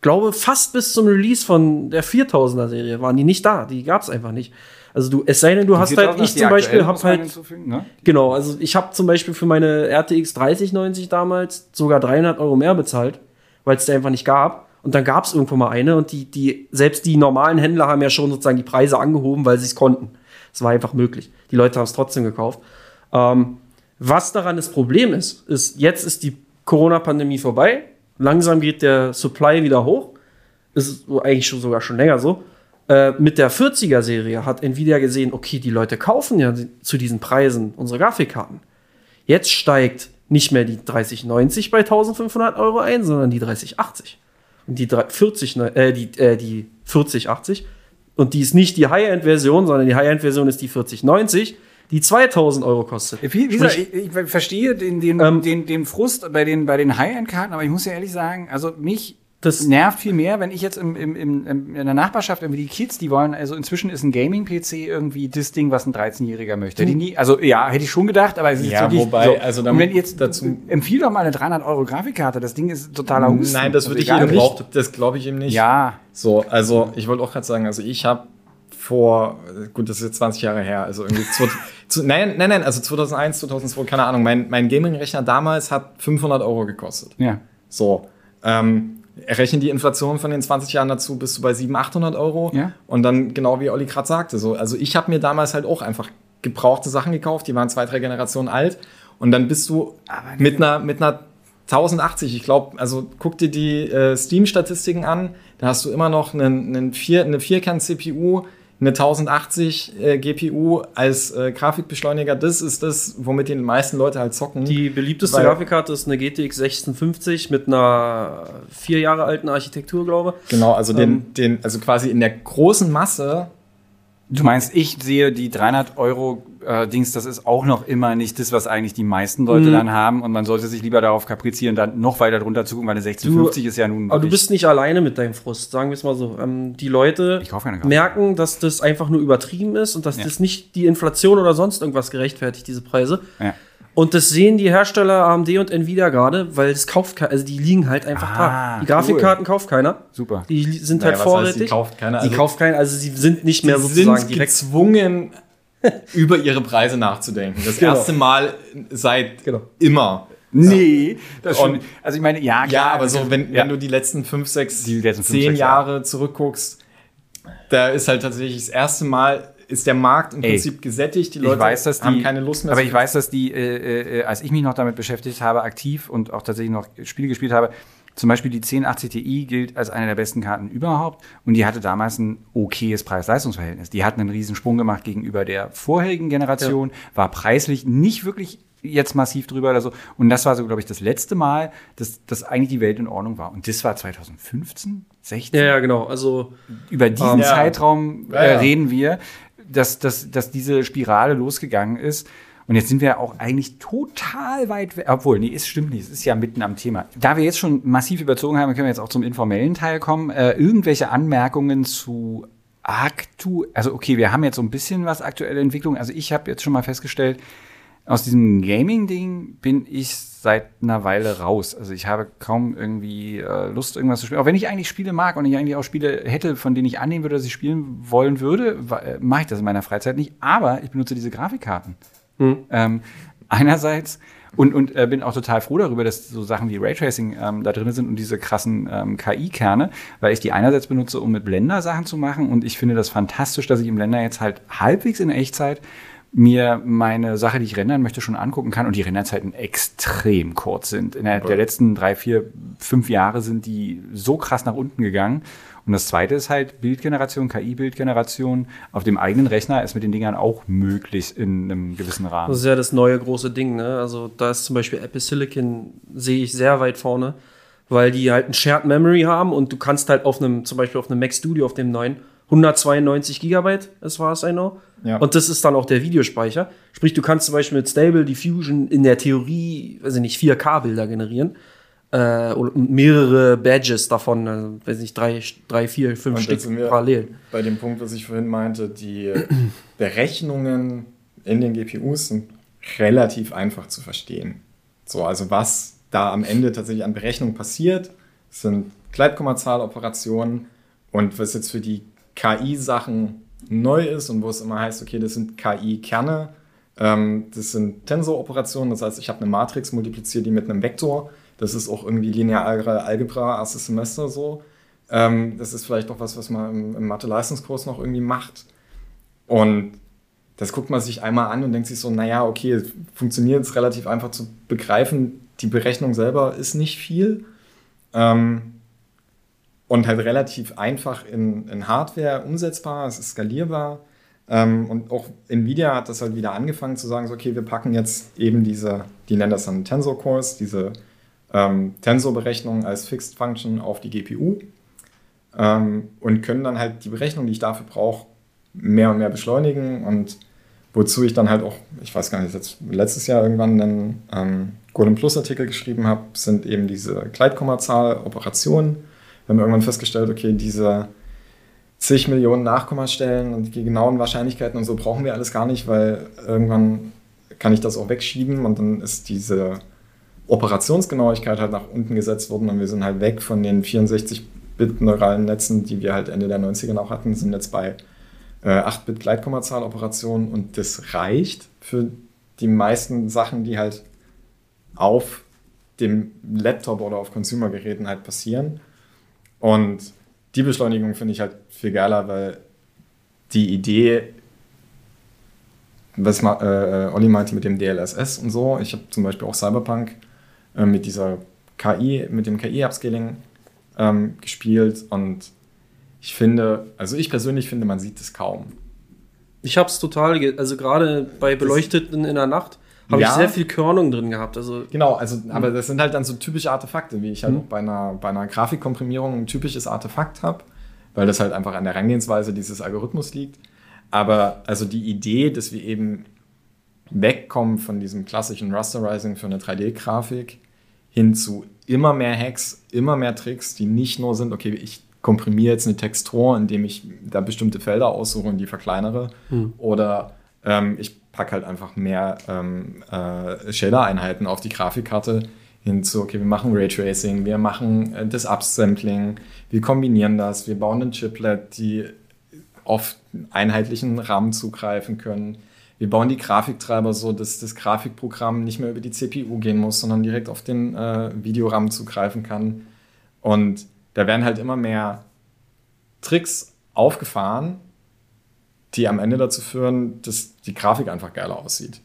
glaube, fast bis zum Release von der 4000er Serie waren die nicht da. Die gab es einfach nicht. Also du, es sei denn, du die hast halt, ich zum Beispiel habe halt, ne? genau, also ich habe zum Beispiel für meine RTX 3090 damals sogar 300 Euro mehr bezahlt, weil es die einfach nicht gab. Und dann gab es irgendwo mal eine und die, die, selbst die normalen Händler haben ja schon sozusagen die Preise angehoben, weil sie es konnten. Es war einfach möglich. Die Leute haben es trotzdem gekauft. Ähm, was daran das Problem ist, ist, jetzt ist die Corona-Pandemie vorbei Langsam geht der Supply wieder hoch. Ist eigentlich schon sogar schon länger so. Äh, mit der 40er-Serie hat Nvidia gesehen, okay, die Leute kaufen ja zu diesen Preisen unsere Grafikkarten. Jetzt steigt nicht mehr die 3090 bei 1500 Euro ein, sondern die 3080. Und die 40, äh, die, äh, die 4080. Und die ist nicht die High-End-Version, sondern die High-End-Version ist die 4090 die 2000 Euro kostet. Wie, wie gesagt, ich, ich, verstehe den, den, ähm, den, den Frust bei den, bei den High-End-Karten, aber ich muss ja ehrlich sagen, also mich das nervt viel mehr, wenn ich jetzt im, im, im, in der Nachbarschaft irgendwie die Kids, die wollen, also inzwischen ist ein Gaming-PC irgendwie das Ding, was ein 13-Jähriger möchte. Die nie, also ja, hätte ich schon gedacht, aber es ist ja, wirklich wobei, so. also dann, Und wenn jetzt dazu empfiehl doch mal eine 300 Euro Grafikkarte, das Ding ist totaler Husten. Nein, das würde also ich eben nicht, das glaube ich eben nicht. Ja. So, also ich wollte auch gerade sagen, also ich habe vor, gut, das ist jetzt 20 Jahre her, also irgendwie, zu, zu, nein, nein, nein, also 2001, 2002, keine Ahnung, mein, mein Gaming-Rechner damals hat 500 Euro gekostet. Ja. So, ähm, rechne die Inflation von den 20 Jahren dazu, bist du bei 700, 800 Euro. Ja. Und dann, genau wie Olli gerade sagte, so, also ich habe mir damals halt auch einfach gebrauchte Sachen gekauft, die waren zwei, drei Generationen alt. Und dann bist du mit einer, mit einer 1080, ich glaube, also guck dir die äh, Steam-Statistiken an, da hast du immer noch einen, einen vier, eine Vierkern-CPU, eine 1080 äh, GPU als äh, Grafikbeschleuniger. Das ist das, womit die meisten Leute halt zocken. Die beliebteste Weil- Grafikkarte ist eine GTX 1650 mit einer vier Jahre alten Architektur, glaube ich. genau, also Ähm. den, den, also quasi in der großen Masse Du meinst, ich sehe die 300 Euro äh, Dings, das ist auch noch immer nicht das, was eigentlich die meisten Leute Mhm. dann haben und man sollte sich lieber darauf kaprizieren, dann noch weiter drunter zu gucken, weil eine 1650 ist ja nun Aber du bist nicht alleine mit deinem Frust, sagen wir es mal so. Ähm, die Leute merken, dass das einfach nur übertrieben ist und dass Ja. das nicht die Inflation oder sonst irgendwas gerechtfertigt, diese Preise. Ja. Und das sehen die Hersteller AMD und Nvidia gerade, weil das kauft keiner, also die liegen halt einfach Ah, da. Die Grafikkarten kauft keiner. Super. Die sind Naja, halt was heißt, die vorrätig. kauft keiner? Die Also- kauft keiner, also sie sind nicht mehr die sozusagen sind direkt. gezwungen, über ihre Preise nachzudenken. Das Genau. erste Mal seit Genau. immer. Nee, das Und- stimmt. Also ich meine, ja, Ja, klar, aber so, wenn, ja. wenn du die letzten fünf, sechs, Die letzten fünf, zehn sechs Jahre zurückguckst, da ist halt tatsächlich das erste Mal, ist der Markt im Ey, Prinzip gesättigt. Die ich Leute weiß, dass die, haben keine Lust mehr. Aber ich weiß, dass die, äh, äh, als ich mich noch damit beschäftigt habe, aktiv und auch tatsächlich noch Spiele gespielt habe, zum Beispiel die 1080 Ti gilt als eine der besten Karten überhaupt und die hatte damals ein okayes Preis-Leistungs-Verhältnis. Die hatten einen riesen Sprung gemacht gegenüber der vorherigen Generation, war preislich nicht wirklich jetzt massiv drüber oder so. Und das war so, glaube ich, das letzte Mal, dass, dass eigentlich die Welt in Ordnung war. Und das war 2015, 16? Ja, ja, genau. Also über diesen Ja. Zeitraum Ja, äh, ja. reden wir, dass, dass, dass diese Spirale losgegangen ist. Und jetzt sind wir auch eigentlich total weit weg. Obwohl, nee, es stimmt nicht. Es ist ja mitten am Thema. Da wir jetzt schon massiv überzogen haben, können wir jetzt auch zum informellen Teil kommen. Äh, irgendwelche Anmerkungen zu aktu, also okay, wir haben jetzt so ein bisschen was aktuelle Entwicklung. Also ich habe jetzt schon mal festgestellt, aus diesem Gaming-Ding bin ich seit einer Weile raus. Also ich habe kaum irgendwie äh, Lust, irgendwas zu spielen. Auch wenn ich eigentlich Spiele mag und ich eigentlich auch Spiele hätte, von denen ich annehmen würde, dass ich spielen wollen würde, äh, mache ich das in meiner Freizeit nicht. Aber ich benutze diese Grafikkarten. Ähm, einerseits und, und äh, bin auch total froh darüber, dass so Sachen wie Raytracing ähm, da drin sind und diese krassen ähm, KI-Kerne, weil ich die einerseits benutze, um mit Blender Sachen zu machen und ich finde das fantastisch, dass ich im Blender jetzt halt halbwegs in Echtzeit mir meine Sache, die ich rendern möchte, schon angucken kann und die Renderzeiten extrem kurz sind. Innerhalb der letzten drei, vier, fünf Jahre sind die so krass nach unten gegangen. Und das zweite ist halt Bildgeneration, KI-Bildgeneration. Auf dem eigenen Rechner ist mit den Dingern auch möglich in einem gewissen Rahmen. Das ist ja das neue große Ding, ne? Also da ist zum Beispiel Apple Silicon, sehe ich sehr weit vorne, weil die halt ein Shared Memory haben und du kannst halt auf einem, zum Beispiel auf einem Mac Studio, auf dem neuen, 192 Gigabyte, as far as I know. Ja. Und das ist dann auch der Videospeicher. Sprich, du kannst zum Beispiel mit Stable Diffusion in der Theorie, weiß ich nicht, 4K-Bilder generieren. Äh, mehrere Badges davon, also, weiß ich nicht, drei, drei vier, fünf Und Stück sind wir parallel. Bei dem Punkt, was ich vorhin meinte, die Berechnungen in den GPUs sind relativ einfach zu verstehen. So, also was da am Ende tatsächlich an Berechnungen passiert, sind Gleitkommazahloperationen und was jetzt für die KI-Sachen neu ist und wo es immer heißt, okay, das sind KI-Kerne, ähm, das sind Tensoroperationen, das heißt, ich habe eine Matrix, multipliziere die mit einem Vektor. Das ist auch irgendwie lineare Algebra, erstes Semester so. Ähm, das ist vielleicht auch was, was man im, im Mathe-Leistungskurs noch irgendwie macht. Und das guckt man sich einmal an und denkt sich so, naja, okay, funktioniert es relativ einfach zu begreifen. Die Berechnung selber ist nicht viel. Ähm, und halt relativ einfach in, in Hardware umsetzbar, es ist skalierbar. Ähm, und auch Nvidia hat das halt wieder angefangen zu sagen, so, okay, wir packen jetzt eben diese, die nennen das dann Tensor Cores, diese ähm, Tensor-Berechnung als Fixed Function auf die GPU ähm, und können dann halt die Berechnung, die ich dafür brauche, mehr und mehr beschleunigen und wozu ich dann halt auch, ich weiß gar nicht, jetzt letztes Jahr irgendwann einen ähm, Golden Plus Artikel geschrieben habe, sind eben diese Gleitkommazahl-Operationen. Wir haben irgendwann festgestellt, okay, diese zig Millionen Nachkommastellen und die genauen Wahrscheinlichkeiten und so brauchen wir alles gar nicht, weil irgendwann kann ich das auch wegschieben und dann ist diese Operationsgenauigkeit halt nach unten gesetzt worden und wir sind halt weg von den 64-Bit neuralen Netzen, die wir halt Ende der 90er noch hatten, sind jetzt bei äh, 8-Bit Gleitkommazahloperationen und das reicht für die meisten Sachen, die halt auf dem Laptop oder auf Consumer-Geräten halt passieren. Und die Beschleunigung finde ich halt viel geiler, weil die Idee, was ma, äh, Olli meinte mit dem DLSS und so, ich habe zum Beispiel auch Cyberpunk äh, mit dieser KI, mit dem KI-Upscaling ähm, gespielt und ich finde, also ich persönlich finde, man sieht es kaum. Ich habe es total, also gerade bei Beleuchteten in der Nacht habe Ja. ich sehr viel Körnung drin gehabt. Also Genau, also, aber das sind halt dann so typische Artefakte, wie ich halt auch bei einer, bei einer Grafikkomprimierung ein typisches Artefakt habe, weil das halt einfach an der Herangehensweise dieses Algorithmus liegt. Aber also die Idee, dass wir eben wegkommen von diesem klassischen Rasterizing für eine 3D-Grafik hin zu immer mehr Hacks, immer mehr Tricks, die nicht nur sind, okay, ich komprimiere jetzt eine Textur, indem ich da bestimmte Felder aussuche und die verkleinere, oder ähm, ich packe halt einfach mehr ähm, äh, Shader-Einheiten auf die Grafikkarte hin zu, okay, wir machen Raytracing, wir machen äh, das Upsampling, wir kombinieren das, wir bauen ein Chiplet, die auf einen einheitlichen Rahmen zugreifen können. Wir bauen die Grafiktreiber so, dass das Grafikprogramm nicht mehr über die CPU gehen muss, sondern direkt auf den äh, Videorahmen zugreifen kann. Und da werden halt immer mehr Tricks aufgefahren, die am Ende dazu führen, dass die Grafik einfach geiler aussieht.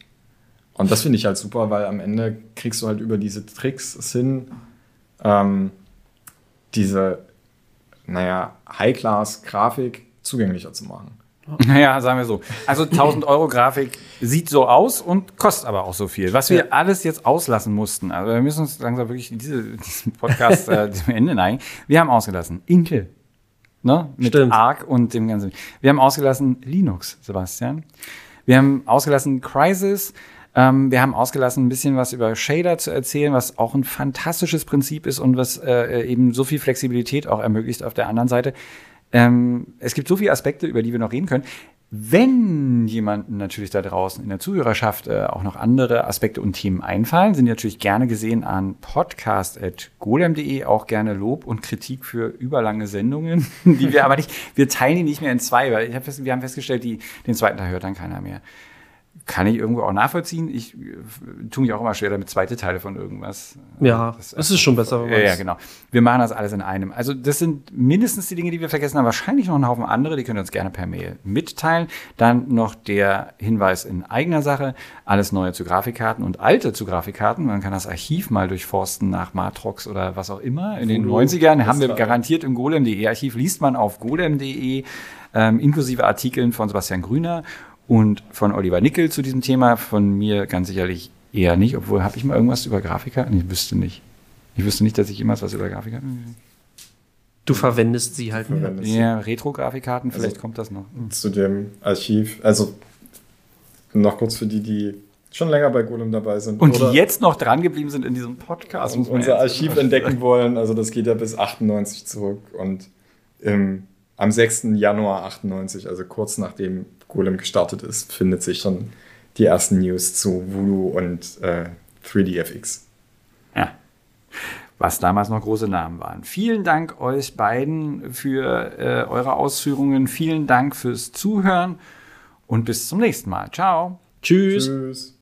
Und das finde ich halt super, weil am Ende kriegst du halt über diese Tricks hin, ähm, diese, naja, High-Class-Grafik zugänglicher zu machen. Naja, sagen wir so. Also 1000 Euro Grafik sieht so aus und kostet aber auch so viel. Was wir Ja. alles jetzt auslassen mussten, also wir müssen uns langsam wirklich diese, diesen Podcast äh, zum Ende neigen. Wir haben ausgelassen Intel, ne? Mit Stimmt. Arc und dem ganzen. Wir haben ausgelassen Linux, Sebastian. Wir haben ausgelassen Crysis. Ähm, wir haben ausgelassen, ein bisschen was über Shader zu erzählen, was auch ein fantastisches Prinzip ist und was äh, eben so viel Flexibilität auch ermöglicht auf der anderen Seite. Ähm, es gibt so viele Aspekte, über die wir noch reden können. Wenn jemanden natürlich da draußen in der Zuhörerschaft äh, auch noch andere Aspekte und Themen einfallen, sind natürlich gerne gesehen an podcast.golem.de, auch gerne Lob und Kritik für überlange Sendungen, die wir aber nicht, wir teilen die nicht mehr in zwei, weil ich hab fest, wir haben festgestellt, die, den zweiten Teil hört dann keiner mehr. Kann ich irgendwo auch nachvollziehen. Ich äh, tue mich auch immer schwer damit, zweite Teile von irgendwas. äh, ja, das- es ist schon besser. ja, ja, genau. Wir machen das alles in einem. Also das sind mindestens die Dinge, die wir vergessen haben. Wahrscheinlich noch ein Haufen andere, die könnt ihr uns gerne per Mail mitteilen. Dann noch der Hinweis in eigener Sache. Alles Neue zu Grafikkarten und alte zu Grafikkarten. Man kann das Archiv mal durchforsten nach Matrox oder was auch immer. In den Voodoo, 90ern haben wir garantiert im golem.de Archiv. Liest man auf golem.de, ähm, inklusive Artikeln von Sebastian Grüner und von Oliver Nickel zu diesem Thema. Von mir ganz sicherlich eher nicht. Obwohl, habe ich mal irgendwas über Grafikkarten? Ich wüsste nicht. Ich wüsste nicht, dass ich jemals was über Grafikkarten. Du verwendest sie halt. Verwendest. Ja, Retro-Grafikkarten, vielleicht Also- kommt das noch. zu dem Archiv. Also noch kurz für die, die schon länger bei Golem dabei sind. Und oder die jetzt noch dran geblieben sind in diesem Podcast. und man unser Archiv entdecken wollen. Also das geht ja bis 98 zurück. Und im, am 6. Januar 98, also kurz nachdem Golem gestartet ist, findet sich schon die ersten News zu Voodoo und äh, 3DFX. Ja. Was damals noch große Namen waren. Vielen Dank euch beiden für äh, eure Ausführungen. Vielen Dank fürs Zuhören und bis zum nächsten Mal. Ciao. Tschüss. Tschüss.